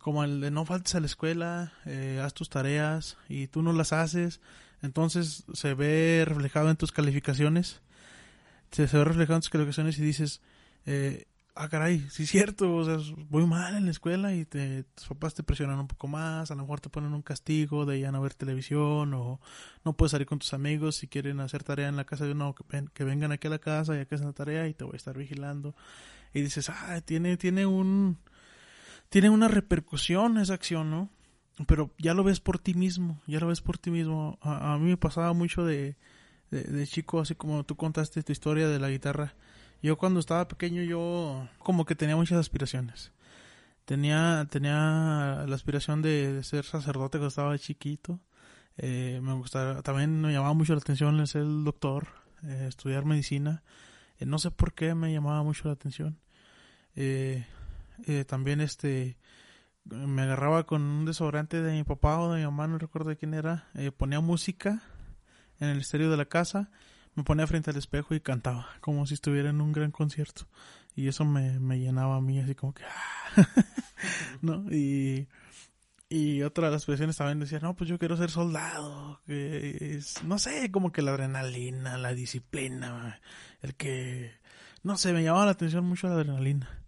como el de no faltes a la escuela, eh, haz tus tareas y tú no las haces, entonces se ve reflejado en tus calificaciones, se, se ve reflejado en tus calificaciones y dices, eh, ah, caray, sí es cierto, o sea, voy mal en la escuela y te, tus papás te presionan un poco más, a lo mejor te ponen un castigo de ya no ver televisión o no puedes salir con tus amigos si quieren hacer tarea en la casa de uno, que, ven- que vengan aquí a la casa ya que hacen la tarea y te voy a estar vigilando. Y dices, ah, tiene, tiene un, tiene una repercusión esa acción, ¿no? Pero ya lo ves por ti mismo, ya lo ves por ti mismo. A, mí me pasaba mucho de, de, chico, así como tú contaste tu historia de la guitarra. Yo cuando estaba pequeño yo como que tenía muchas aspiraciones. Tenía, tenía la aspiración de, ser sacerdote cuando estaba chiquito. Eh, me gustaba, también me llamaba mucho la atención el ser doctor, eh, estudiar medicina. Eh, no sé por qué me llamaba mucho la atención. Eh, eh, también este me agarraba con un desodorante de mi papá o de mi mamá, no recuerdo de quién era. eh, ponía música en el estéreo de la casa, me ponía frente al espejo y cantaba, como si estuviera en un gran concierto. Y eso me, me llenaba a mí así como que... [LAUGHS] ¿No? Y, y otra de las expresiones también decía, no, pues yo quiero ser soldado. Que es, no sé, como que la adrenalina, la disciplina, el que... No sé, me llamaba la atención mucho la adrenalina.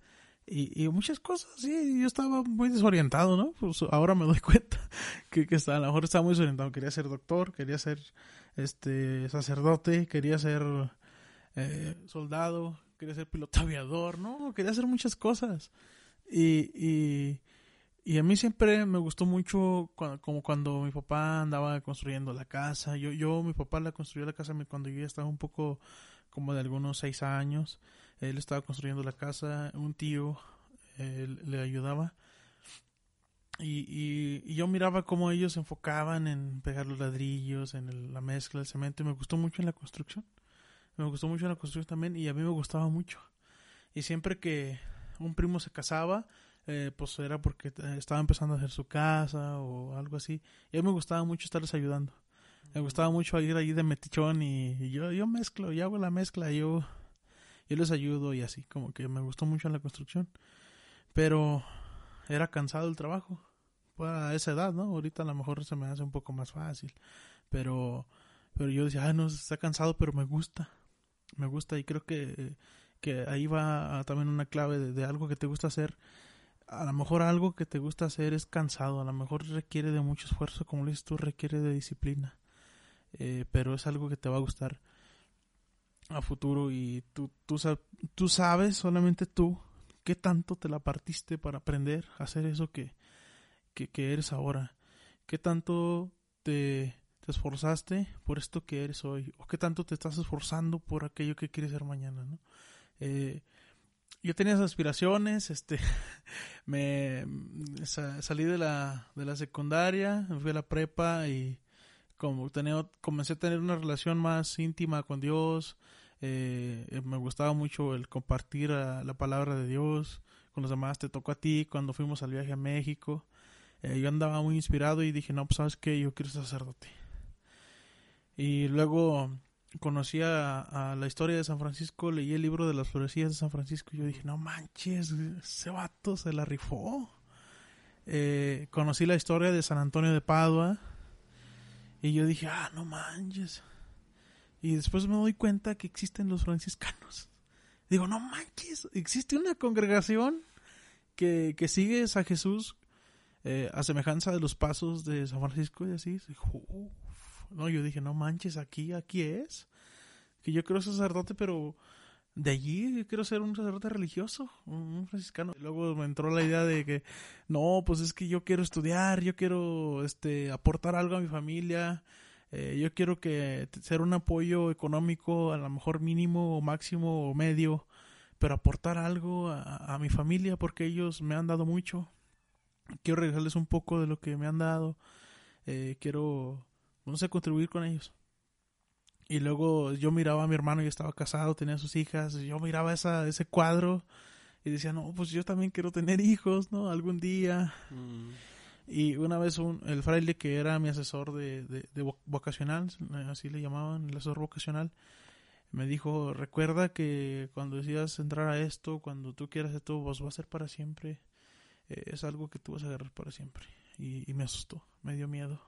Y, y muchas cosas, sí, yo estaba muy desorientado, ¿no? Pues ahora me doy [LAUGHS] cuenta que, que a lo mejor estaba muy desorientado. Quería ser doctor, quería ser este sacerdote, quería ser eh, soldado, quería ser piloto aviador, ¿no? Quería hacer muchas cosas. Y, y, y a mí siempre me gustó mucho cua- como cuando mi papá andaba construyendo la casa. Yo, yo, mi papá la construyó la casa cuando yo estaba un poco como de algunos seis años. Él estaba construyendo la casa, un tío eh, le ayudaba. Y, y, y yo miraba cómo ellos se enfocaban en pegar los ladrillos, en el- la mezcla, el cemento. Y me gustó mucho en la construcción. Me gustó mucho en la construcción también y a mí me gustaba mucho. Y siempre que un primo se casaba, eh, pues era porque eh, estaba empezando a hacer su casa o algo así. Y a mí me gustaba mucho estarles ayudando. Me gustaba mucho ir allí de metichón y, y yo, yo mezclo, yo hago la mezcla, yo, yo les ayudo y así, como que me gustó mucho la construcción. Pero era cansado el trabajo. Pues a esa edad, ¿no? Ahorita a lo mejor se me hace un poco más fácil. Pero, pero yo decía, ah, no, está cansado, pero me gusta. Me gusta y creo que, que ahí va también una clave de, algo que te gusta hacer. A lo mejor algo que te gusta hacer es cansado, a lo mejor requiere de mucho esfuerzo, como le dices tú, requiere de disciplina. Eh, pero es algo que te va a gustar a futuro y tú, tú, tú sabes, solamente tú, qué tanto te la partiste para aprender a hacer eso que, que, que eres ahora. Qué tanto te, te esforzaste por esto que eres hoy. O qué tanto te estás esforzando por aquello que quieres ser mañana, ¿no? Eh, yo tenía esas aspiraciones, este, [LAUGHS] me sa- salí de la, de la secundaria, fui a la prepa y como tenía, comencé a tener una relación más íntima con Dios, eh, eh, me gustaba mucho el compartir ah, la palabra de Dios con los demás, te tocó a ti cuando fuimos al viaje a México, Eh, yo andaba muy inspirado y dije, no, pues sabes qué, yo quiero ser sacerdote. Y luego conocí a, la historia de San Francisco, leí el libro de las florecillas de San Francisco y yo dije, no manches, ese vato se la rifó. Conocí la historia de San Antonio de Padua y yo dije, ah, no manches. Y después me doy cuenta que existen los franciscanos. Digo, no manches, existe una congregación que, que sigue a Jesús eh, a semejanza de los pasos de San Francisco y así. No, yo dije, no manches, aquí, aquí es. Que yo ser sacerdote, pero de allí quiero ser un sacerdote religioso, un franciscano. Y luego me entró la idea de que, no, pues es que yo quiero estudiar, yo quiero este aportar algo a mi familia, eh, yo quiero que ser un apoyo económico, a lo mejor mínimo o máximo o medio, pero aportar algo a, a mi familia porque ellos me han dado mucho. Quiero regresarles un poco de lo que me han dado. Eh, quiero, no sé, contribuir con ellos. Y luego yo miraba a mi hermano, ya estaba casado, tenía sus hijas, y yo miraba esa, ese cuadro y decía, no, pues yo también quiero tener hijos, ¿no? Algún día. Mm. Y una vez un, el fraile que era mi asesor de, de, de vo- vocacional, así le llamaban, el asesor vocacional, me dijo, recuerda que cuando decidas entrar a esto, cuando tú quieras esto, pues va a ser para siempre. Eh, es algo que tú vas a agarrar para siempre. Y, y me asustó, me dio miedo.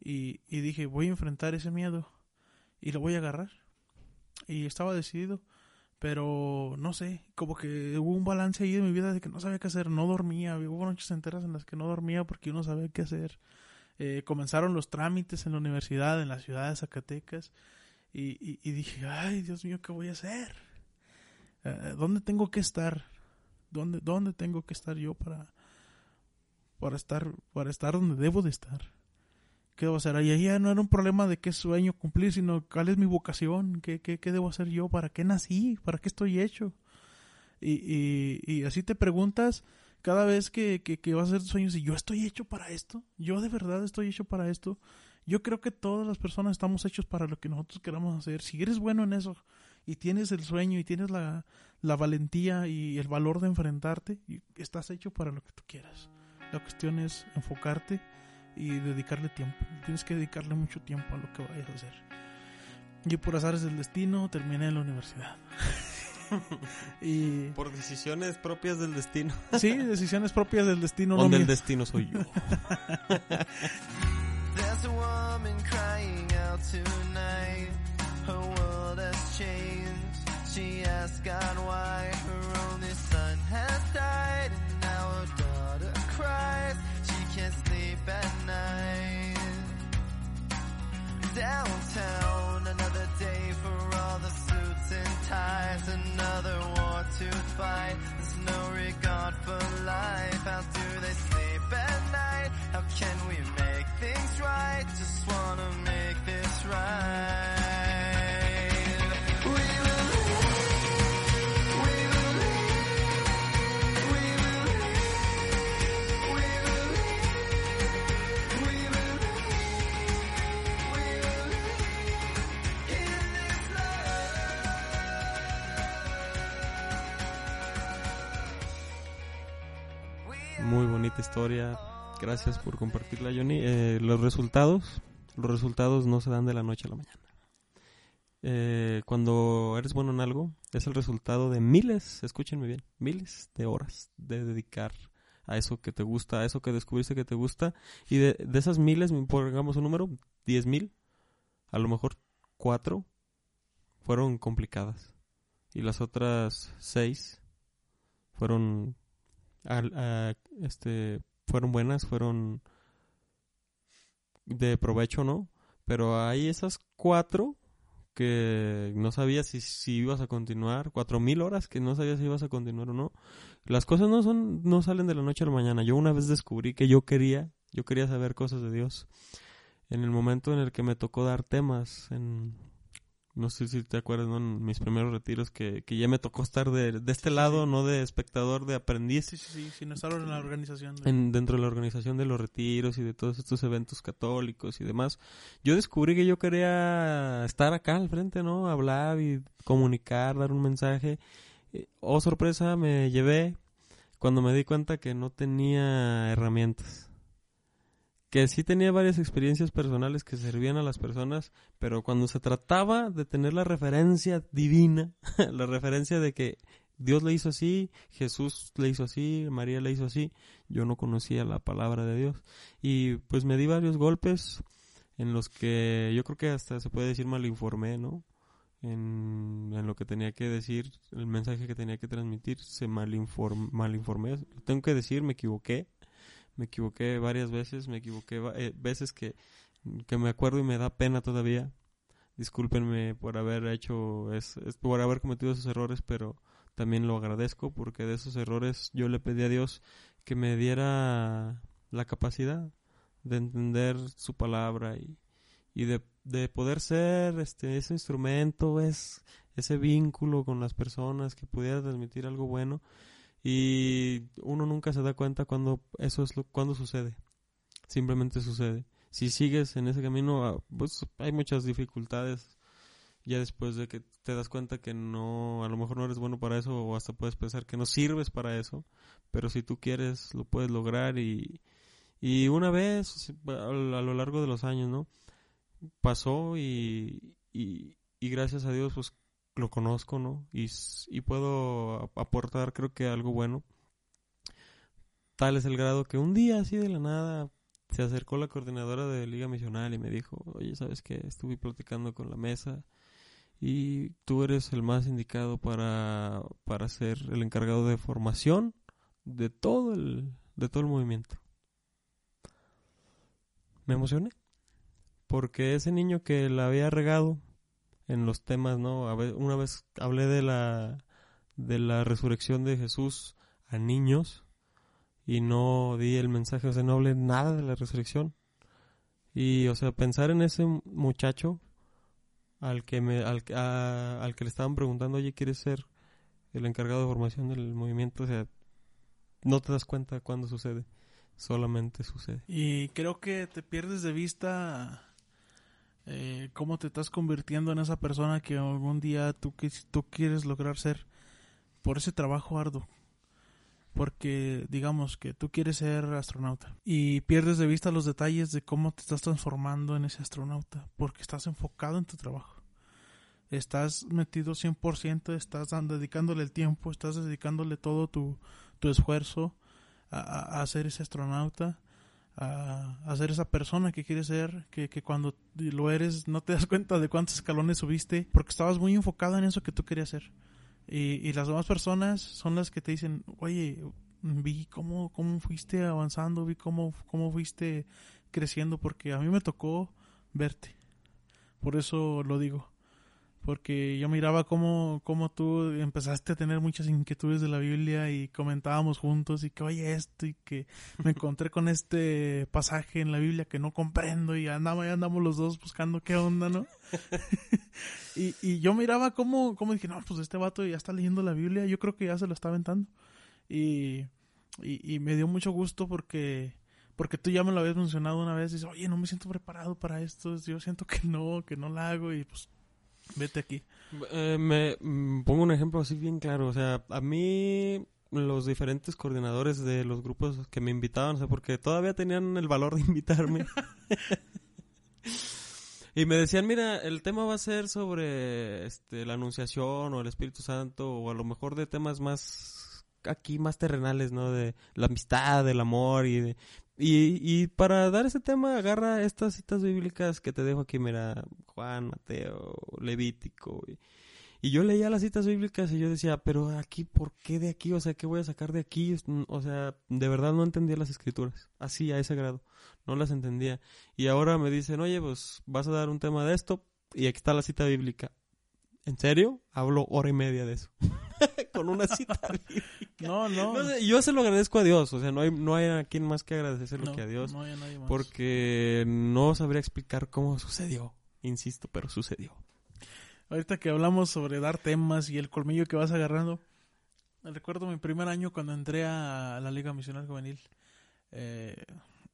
Y, y dije, voy a enfrentar ese miedo y lo voy a agarrar. Y estaba decidido, pero no sé, como que hubo un balance ahí de mi vida de que no sabía qué hacer, no dormía, hubo noches enteras en las que no dormía porque yo no sabía qué hacer. Eh, comenzaron los trámites en la universidad, en la ciudad de Zacatecas, y dije, ay, Dios mío, ¿qué voy a hacer? Eh, ¿Dónde tengo que estar? ¿Dónde, ¿Dónde tengo que estar yo para, para estar, para estar donde debo de estar? ¿Qué debo hacer? Y ahí ya no era un problema de qué sueño cumplir, sino cuál es mi vocación, qué, qué, qué debo hacer yo, para qué nací, para qué estoy hecho. Y, y, así te preguntas cada vez que, que, que vas a hacer tus sueños, y yo estoy hecho para esto, yo de verdad estoy hecho para esto. Yo creo que todas las personas estamos hechos para lo que nosotros queramos hacer. Si eres bueno en eso y tienes el sueño y tienes la, la valentía y el valor de enfrentarte, y estás hecho para lo que tú quieras. La cuestión es enfocarte y dedicarle tiempo. Tienes que dedicarle mucho tiempo a lo que vayas a hacer. Yo por azares del destino terminé en la universidad. [LAUGHS] y Por decisiones propias del destino. [LAUGHS] sí, decisiones propias del destino. no Donde el mías. destino soy yo. [LAUGHS] There's a woman crying out tonight. Her world has changed. She asks God why Downtown, another day for all the suits and ties. Another war to fight. There's no regard for life. How do they sleep at night? How can we make things right? Just wanna make this right. Muy bonita historia. Gracias por compartirla, Johnny. Eh, los resultados, los resultados no se dan de la noche a la mañana. eh, cuando eres bueno en algo, es el resultado de miles, escúchenme bien, miles de horas de dedicar a eso que te gusta, a eso que descubriste que te gusta. Y de, de esas miles, pongamos un número, diez mil, a lo mejor cuatro fueron complicadas. Y las otras seis fueron, este, fueron buenas, fueron de provecho, ¿no? Pero hay esas cuatro que no sabías si, si ibas a continuar, cuatro mil horas que no sabías si ibas a continuar o no. Las cosas no son, no salen de la noche a la mañana. Yo una vez descubrí que yo quería, yo quería saber cosas de Dios. En el momento en el que me tocó dar temas, en, no sé si te acuerdas, ¿no? En mis primeros retiros, que, que ya me tocó estar de, de este Sí, lado, sí. no de espectador, de aprendiz Sí, sí, sí, sin estar en la organización. de- en, dentro de la organización de los retiros y de todos estos eventos católicos y demás, yo descubrí que yo quería estar acá al frente, ¿no? Hablar y comunicar, dar un mensaje. Eh, Oh, sorpresa, me llevé cuando me di cuenta que no tenía herramientas. Que sí tenía varias experiencias personales que servían a las personas, pero cuando se trataba de tener la referencia divina, [LAUGHS] la referencia de que Dios le hizo así, Jesús le hizo así, María le hizo así, yo no conocía la palabra de Dios. Y pues me di varios golpes en los que yo creo que hasta se puede decir malinformé, ¿no? En, en lo que tenía que decir, el mensaje que tenía que transmitir, se malinform, malinformé. Tengo que decir, me equivoqué. Me equivoqué varias veces, me equivoqué eh, veces que, que me acuerdo y me da pena todavía. Discúlpenme por haber hecho, es, por haber cometido esos errores, pero también lo agradezco porque de esos errores yo le pedí a Dios que me diera la capacidad de entender su palabra y, y de, de poder ser este ese instrumento, es ese vínculo con las personas que pudiera transmitir algo bueno y uno nunca se da cuenta cuando eso es lo cuando sucede. Simplemente sucede. Si sigues en ese camino, ah, pues hay muchas dificultades ya después de que te das cuenta que no, a lo mejor no eres bueno para eso o hasta puedes pensar que no sirves para eso, pero si tú quieres lo puedes lograr y, y una vez a lo a lo largo de los años, ¿no? Pasó y, y, y gracias a Dios pues lo conozco, ¿no? Y, puedo ap- aportar creo que algo bueno. Tal es el grado que un día así de la nada se acercó la coordinadora de Liga Misional y me dijo, oye, ¿sabes qué? Estuve platicando con la mesa y tú eres el más indicado para, para ser el encargado de formación de todo el, de todo el movimiento. Me emocioné porque ese niño que la había regado en los temas, ¿no? Una vez hablé de la de la resurrección de Jesús a niños y no di el mensaje, o sea, no hablé nada de la resurrección. Y, o sea, pensar en ese muchacho al que me al, a- al que le estaban preguntando, oye, ¿quieres ser el encargado de formación del movimiento? O sea, no te das cuenta cuando sucede, solamente sucede. Y creo que te pierdes de vista eh, cómo te estás convirtiendo en esa persona que algún día tú, tú quieres lograr ser por ese trabajo arduo. Porque digamos que tú quieres ser astronauta y pierdes de vista los detalles de cómo te estás transformando en ese astronauta porque estás enfocado en tu trabajo. Estás metido 100%, estás dedicándole el tiempo, estás dedicándole todo tu, tu esfuerzo a- a ser ese astronauta a, ser esa persona que quieres ser, que, que cuando lo eres no te das cuenta de cuántos escalones subiste, porque estabas muy enfocado en eso que tú querías ser. Y, y las demás personas son las que te dicen, oye, vi cómo, cómo fuiste avanzando, vi cómo, cómo fuiste creciendo, porque a mí me tocó verte. Por eso lo digo. Porque yo miraba cómo, cómo tú empezaste a tener muchas inquietudes de la Biblia y comentábamos juntos y que oye esto y que me encontré con este pasaje en la Biblia que no comprendo y andamos, andamos los dos buscando qué onda, ¿no? [LAUGHS] y, y yo miraba cómo, cómo dije, no, pues este vato ya está leyendo la Biblia, yo creo que ya se lo está aventando. Y, y, y me dio mucho gusto porque, porque tú ya me lo habías mencionado una vez y dices, oye, no me siento preparado para esto, yo siento que no, que no la hago y pues vete aquí. Eh, me mm, pongo un ejemplo así bien claro, o sea, a mí los diferentes coordinadores de los grupos que me invitaban, o sea, porque todavía tenían el valor de invitarme. [LAUGHS] Y me decían, mira, el tema va a ser sobre este, la anunciación o el Espíritu Santo o a lo mejor de temas más aquí más terrenales, ¿no? De la amistad, del amor y de- y, y para dar ese tema agarra estas citas bíblicas que te dejo aquí, mira, Juan, Mateo, Levítico y, y yo leía las citas bíblicas y yo decía, pero aquí, ¿por qué de aquí? O sea, ¿qué voy a sacar de aquí? Es- O sea, de verdad no entendía las escrituras, así, a ese grado, no las entendía. Y ahora me dicen, oye, pues vas a dar un tema de esto y aquí está la cita bíblica. ¿En serio? Hablo hora y media de eso. [LAUGHS] Con una cita [LAUGHS] bíblica. No, no. No sé, yo se lo agradezco a Dios, o sea, no hay, no hay a quien más que agradecerlo no, que a Dios, no hay nadie más. porque no sabría explicar cómo sucedió, insisto, pero sucedió. Ahorita que hablamos sobre dar temas y el colmillo que vas agarrando, recuerdo mi primer año cuando entré a la Liga Misional Juvenil. eh,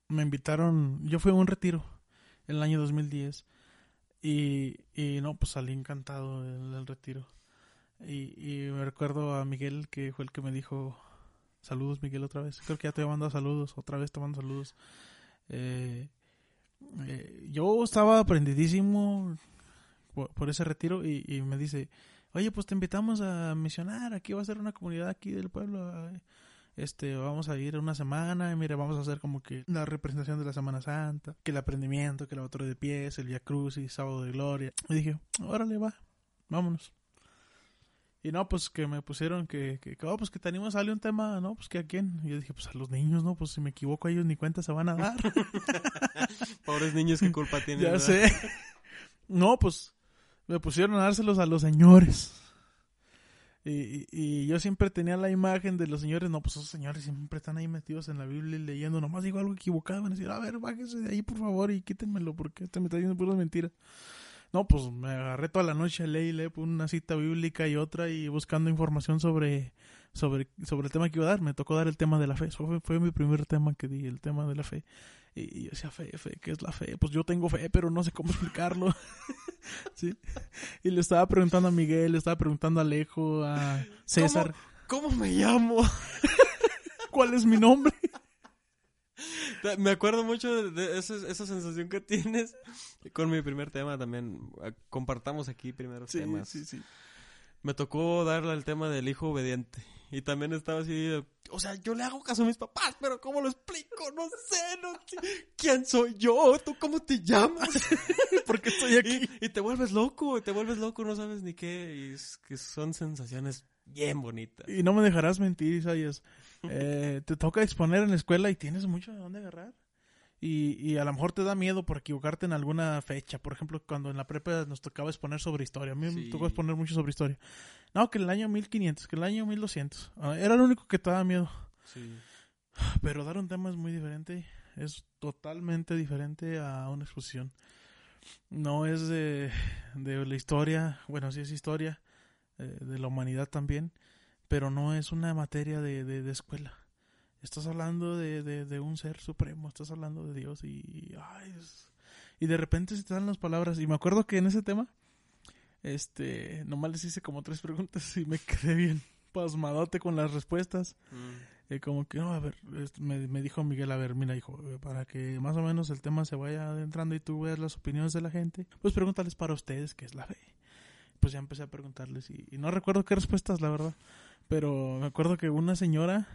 me invitaron, yo fui a un retiro en el año 2010 y, y no, pues salí encantado del, del retiro. Y, y me recuerdo a Miguel que fue el que me dijo, saludos Miguel otra vez, creo que ya te mando saludos, otra vez te mando saludos. Eh, eh, yo estaba aprendidísimo, por, ese retiro y, y me dice, oye, pues te invitamos a misionar, aquí va a ser una comunidad aquí del pueblo, este, vamos a ir una semana, y mira, vamos a hacer como que la representación de la Semana Santa, que el aprendimiento, que el lavatorio de pies, el Via Crucis, Sábado de Gloria. Y dije, órale, va, vámonos. Y no, pues que me pusieron que, que, que, oh, pues que tenemos sale un tema, ¿no? Pues que a quién. Y yo dije, pues a los niños, ¿no? Pues si me equivoco ellos ni cuenta se van a dar. [LAUGHS] Pobres niños, ¿qué culpa [LAUGHS] tienen? Ya verdad? sé. [LAUGHS] No, pues me pusieron a dárselos a los señores. Y, y, y yo siempre tenía la imagen de los señores, no, pues esos señores siempre están ahí metidos en la Biblia y leyendo, nomás digo algo equivocado, van a decir, a ver, bájese de ahí por favor y quítenmelo porque este me está diciendo puras mentiras. No, pues me agarré toda la noche, leí, leí por una cita bíblica y otra y buscando información sobre, sobre, sobre el tema que iba a dar. Me tocó dar el tema de la fe. Eso fue, fue mi primer tema que di, el tema de la fe. Y, y yo decía, fe, fe, ¿qué es la fe? Pues yo tengo fe, pero no sé cómo [LAUGHS] explicarlo. [LAUGHS] sí. Y le estaba preguntando a Miguel, le estaba preguntando a Alejo, a César, ¿Cómo me llamo? [LAUGHS] ¿cuál es mi nombre? Me acuerdo mucho de, esa, esa sensación que tienes con mi primer tema también. Compartamos aquí primeros temas. sí, sí. Me tocó darle el tema del hijo obediente. Y también estaba así, de, o sea, yo le hago caso a mis papás, pero ¿cómo lo explico? No sé, no sé. ¿Quién soy yo? ¿Tú cómo te llamas? [LAUGHS] ¿Por qué estoy aquí? Y, y te vuelves loco, y te vuelves loco, no sabes ni qué. Y es que son sensaciones bien bonitas. Y no me dejarás mentir, Isaías. Eh, te toca exponer en la escuela y tienes mucho de dónde agarrar. Y, y a lo mejor te da miedo por equivocarte en alguna fecha. Por ejemplo, cuando en la prepa nos tocaba exponer sobre historia. A mí me tocó exponer mucho sobre historia. No, que el año 1500, que el año 1200. Ah, era lo único que te daba miedo. Sí. Pero dar un tema es muy diferente. Es totalmente diferente a una exposición. No es de, de la historia. Bueno, sí es historia. eh, de la humanidad también. Pero no es una materia de, de, de escuela. Estás hablando de, de, un ser supremo. Estás hablando de Dios. Y, ay, es- y de repente se te dan las palabras. Y me acuerdo que en ese tema. Este, nomás les hice como tres preguntas y me [LAUGHS] quedé bien pasmadote con las respuestas. Mm. Eh, como que, no, a ver, me, me dijo Miguel, a ver, mira, hijo, eh, para que más o menos el tema se vaya adentrando y tú veas las opiniones de la gente, pues pregúntales para ustedes qué es la fe. Pues ya empecé a preguntarles y, y no recuerdo qué respuestas, la verdad, pero me acuerdo que una señora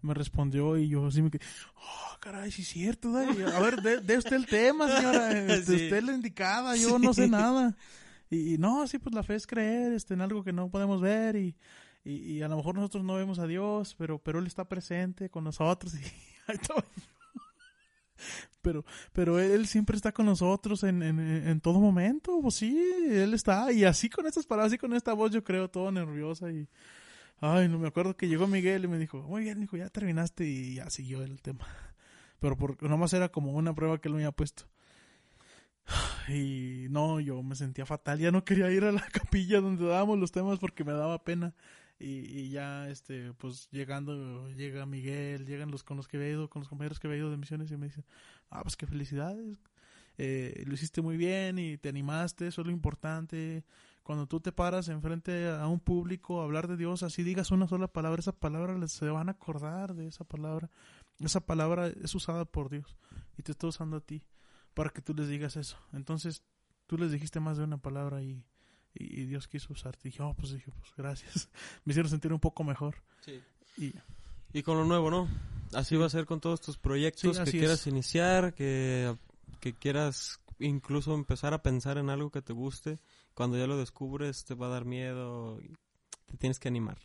me respondió y yo así me quedé, oh, caray, sí es cierto, da, y, [LAUGHS] a ver, de, de usted el tema, señora, este, Sí. usted es la indicada, yo no sé nada. Y, y no, sí, pues la fe es creer este, en algo que no podemos ver y, y, y a lo mejor nosotros no vemos a Dios, pero, pero Él está presente con nosotros [LAUGHS] y ahí estaba yo. Pero, pero Él siempre está con nosotros en, en, en todo momento, pues sí, Él está, y así con estas palabras, así con esta voz yo creo, todo nerviosa y... Ay, no me acuerdo que llegó Miguel y me dijo, muy bien, hijo, ya terminaste y ya siguió el tema. [LAUGHS] Pero por, nomás era como una prueba que él me había puesto. [SIGHS] Y no, yo me sentía fatal, ya no quería ir a la [LAUGHS] capilla donde dábamos los temas porque me daba pena. Y, y ya, este, pues llegando, llega Miguel, llegan los con los que había ido, con los compañeros que había ido de misiones y me dicen, ah, pues qué felicidades, eh, lo hiciste muy bien y te animaste, eso es lo importante. Cuando tú te paras enfrente a un público a hablar de Dios, así digas una sola palabra, esa palabra se van a acordar de esa palabra. Esa palabra es usada por Dios y te está usando a ti para que tú les digas eso. Entonces, tú les dijiste más de una palabra y, y, y Dios quiso usarte. Y dije, oh, pues dije, pues gracias. [LAUGHS] Me hicieron sentir un poco mejor. Y Y con lo nuevo, ¿no? Así va a ser con todos tus proyectos Sí, que quieras es. iniciar, que, que quieras incluso empezar a pensar en algo que te guste. Cuando ya lo descubres te va a dar miedo. Te tienes que animar.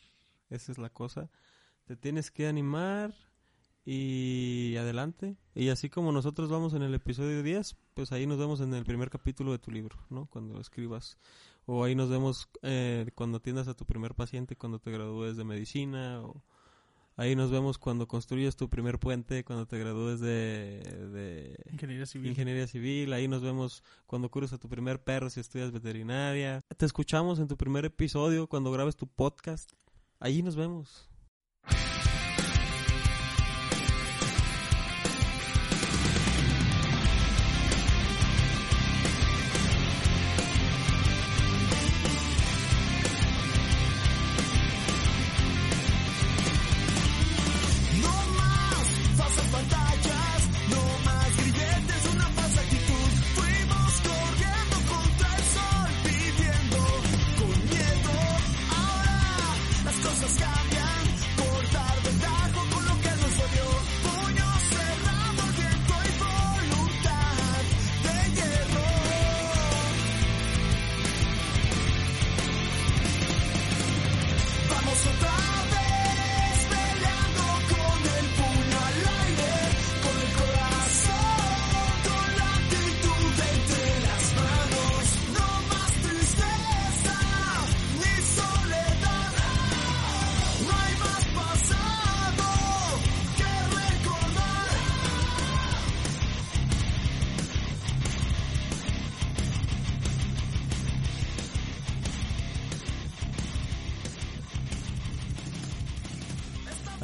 Esa es la cosa. Te tienes que animar y adelante. Y así como nosotros vamos en el episodio 10, pues ahí nos vemos en el primer capítulo de tu libro, ¿no? Cuando lo escribas. O ahí nos vemos eh, cuando atiendas a tu primer paciente, cuando te gradúes de medicina. O ahí nos vemos cuando construyes tu primer puente, cuando te gradúes de, de ingeniería civil. ingeniería civil. Ahí nos vemos cuando cures a tu primer perro si estudias veterinaria. Te escuchamos en tu primer episodio cuando grabes tu podcast. Ahí nos vemos.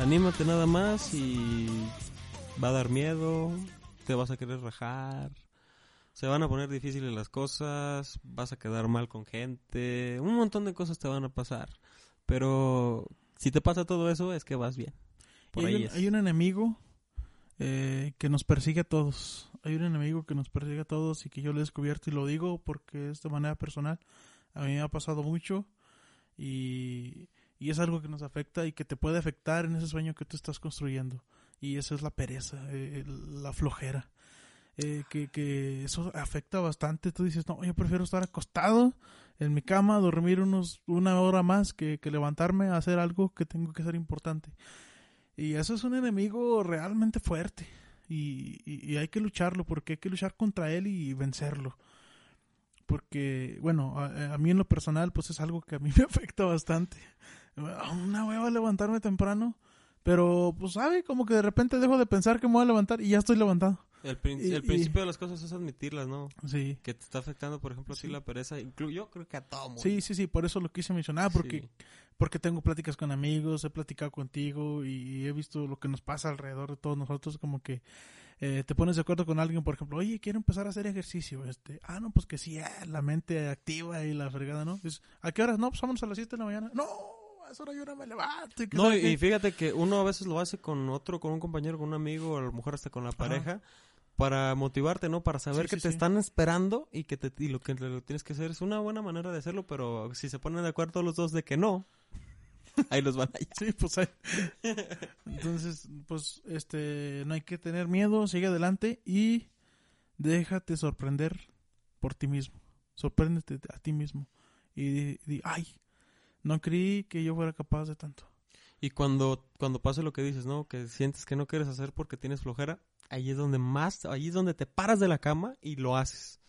Anímate nada más y va a dar miedo, te vas a querer rajar, se van a poner difíciles las cosas, vas a quedar mal con gente, un montón de cosas te van a pasar. Pero si te pasa todo eso es que vas bien. Por hay, ahí un, es. hay un enemigo eh, que nos persigue a todos. Hay un enemigo que nos persigue a todos y que yo lo he descubierto y lo digo porque es de manera personal. A mí me ha pasado mucho y, y es algo que nos afecta y que te puede afectar en ese sueño que tú estás construyendo. Y eso es la pereza, eh, la flojera. Eh, que, que eso afecta bastante. Tú dices, no, yo prefiero estar acostado en mi cama, dormir unos, una hora más que, que levantarme a hacer algo que tengo que ser importante. Y eso es un enemigo realmente fuerte. Y, y- y hay que lucharlo, porque hay que luchar contra él y vencerlo. Porque, bueno, a, a mí en lo personal, pues es algo que a mí [LAUGHS] me afecta bastante. Una hueva levantarme temprano. Pero, pues, ¿sabe? Como que de repente dejo de pensar que me voy a levantar y ya estoy levantado. El, prin- y- el y- principio de las cosas es admitirlas, ¿no? Sí. Que te está afectando, por ejemplo, a ti Sí. la pereza. Yo creo que a todo mundo. Sí, sí, sí, por eso lo quise mencionar, porque, Sí. porque tengo pláticas con amigos, he platicado contigo y he visto lo que nos pasa alrededor de todos nosotros, como que eh, te pones de acuerdo con alguien, por ejemplo, oye, quiero empezar a hacer ejercicio, este, ah, no, pues que sí, ah, la mente activa y la fregada, ¿no? ¿A qué horas? No, pues vámonos a las 7 de la mañana. No, a esa hora yo no me levanto. y que No, y, y fíjate que uno a veces lo hace con otro, con un compañero, con un amigo, o a lo mejor hasta con la pareja, para motivarte, ¿no? Para saber Sí, que sí, te sí. están esperando y que te, y lo que lo tienes que hacer es una buena manera de hacerlo, pero si se ponen de acuerdo los dos de que no, [LAUGHS] ahí los van a Sí, pues ahí. [LAUGHS] Entonces, pues, este, no hay que tener miedo, sigue adelante y déjate sorprender por ti mismo. Sorpréndete a ti mismo. Y di, di, ay, no creí que yo fuera capaz de tanto. Y cuando, cuando pase lo que dices, ¿no? Que sientes que no quieres hacer porque tienes flojera, ahí es donde más, ahí es donde te paras de la cama y lo haces.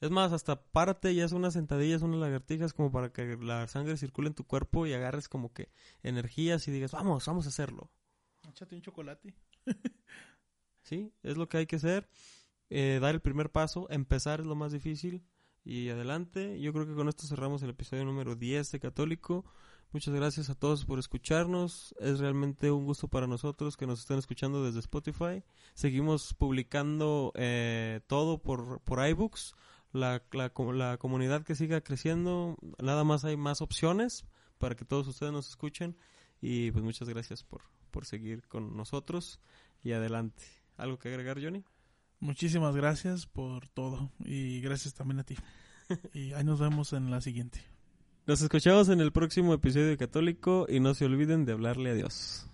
Es más, hasta párate y haz unas sentadillas, unas lagartijas como para que la sangre circule en tu cuerpo y agarres como que energías y digas, vamos, vamos a hacerlo. Échate un chocolate. [LAUGHS] Sí, es lo que hay que hacer. Eh, dar el primer paso, empezar es lo más difícil. Y adelante, yo creo que con esto cerramos el episodio número 10 de Católico. Muchas gracias a todos por escucharnos. Es realmente un gusto para nosotros que nos estén escuchando desde Spotify. Seguimos publicando eh, todo por, por iBooks. La, la, la comunidad que siga creciendo, nada más hay más opciones para que todos ustedes nos escuchen. Y pues muchas gracias por, por seguir con nosotros. Y adelante. ¿Algo que agregar, Johnny? Muchísimas gracias por todo y gracias también a ti. [LAUGHS] Y ahí nos vemos en la siguiente. Nos escuchamos en el próximo episodio de Católico y no se olviden de hablarle a Dios.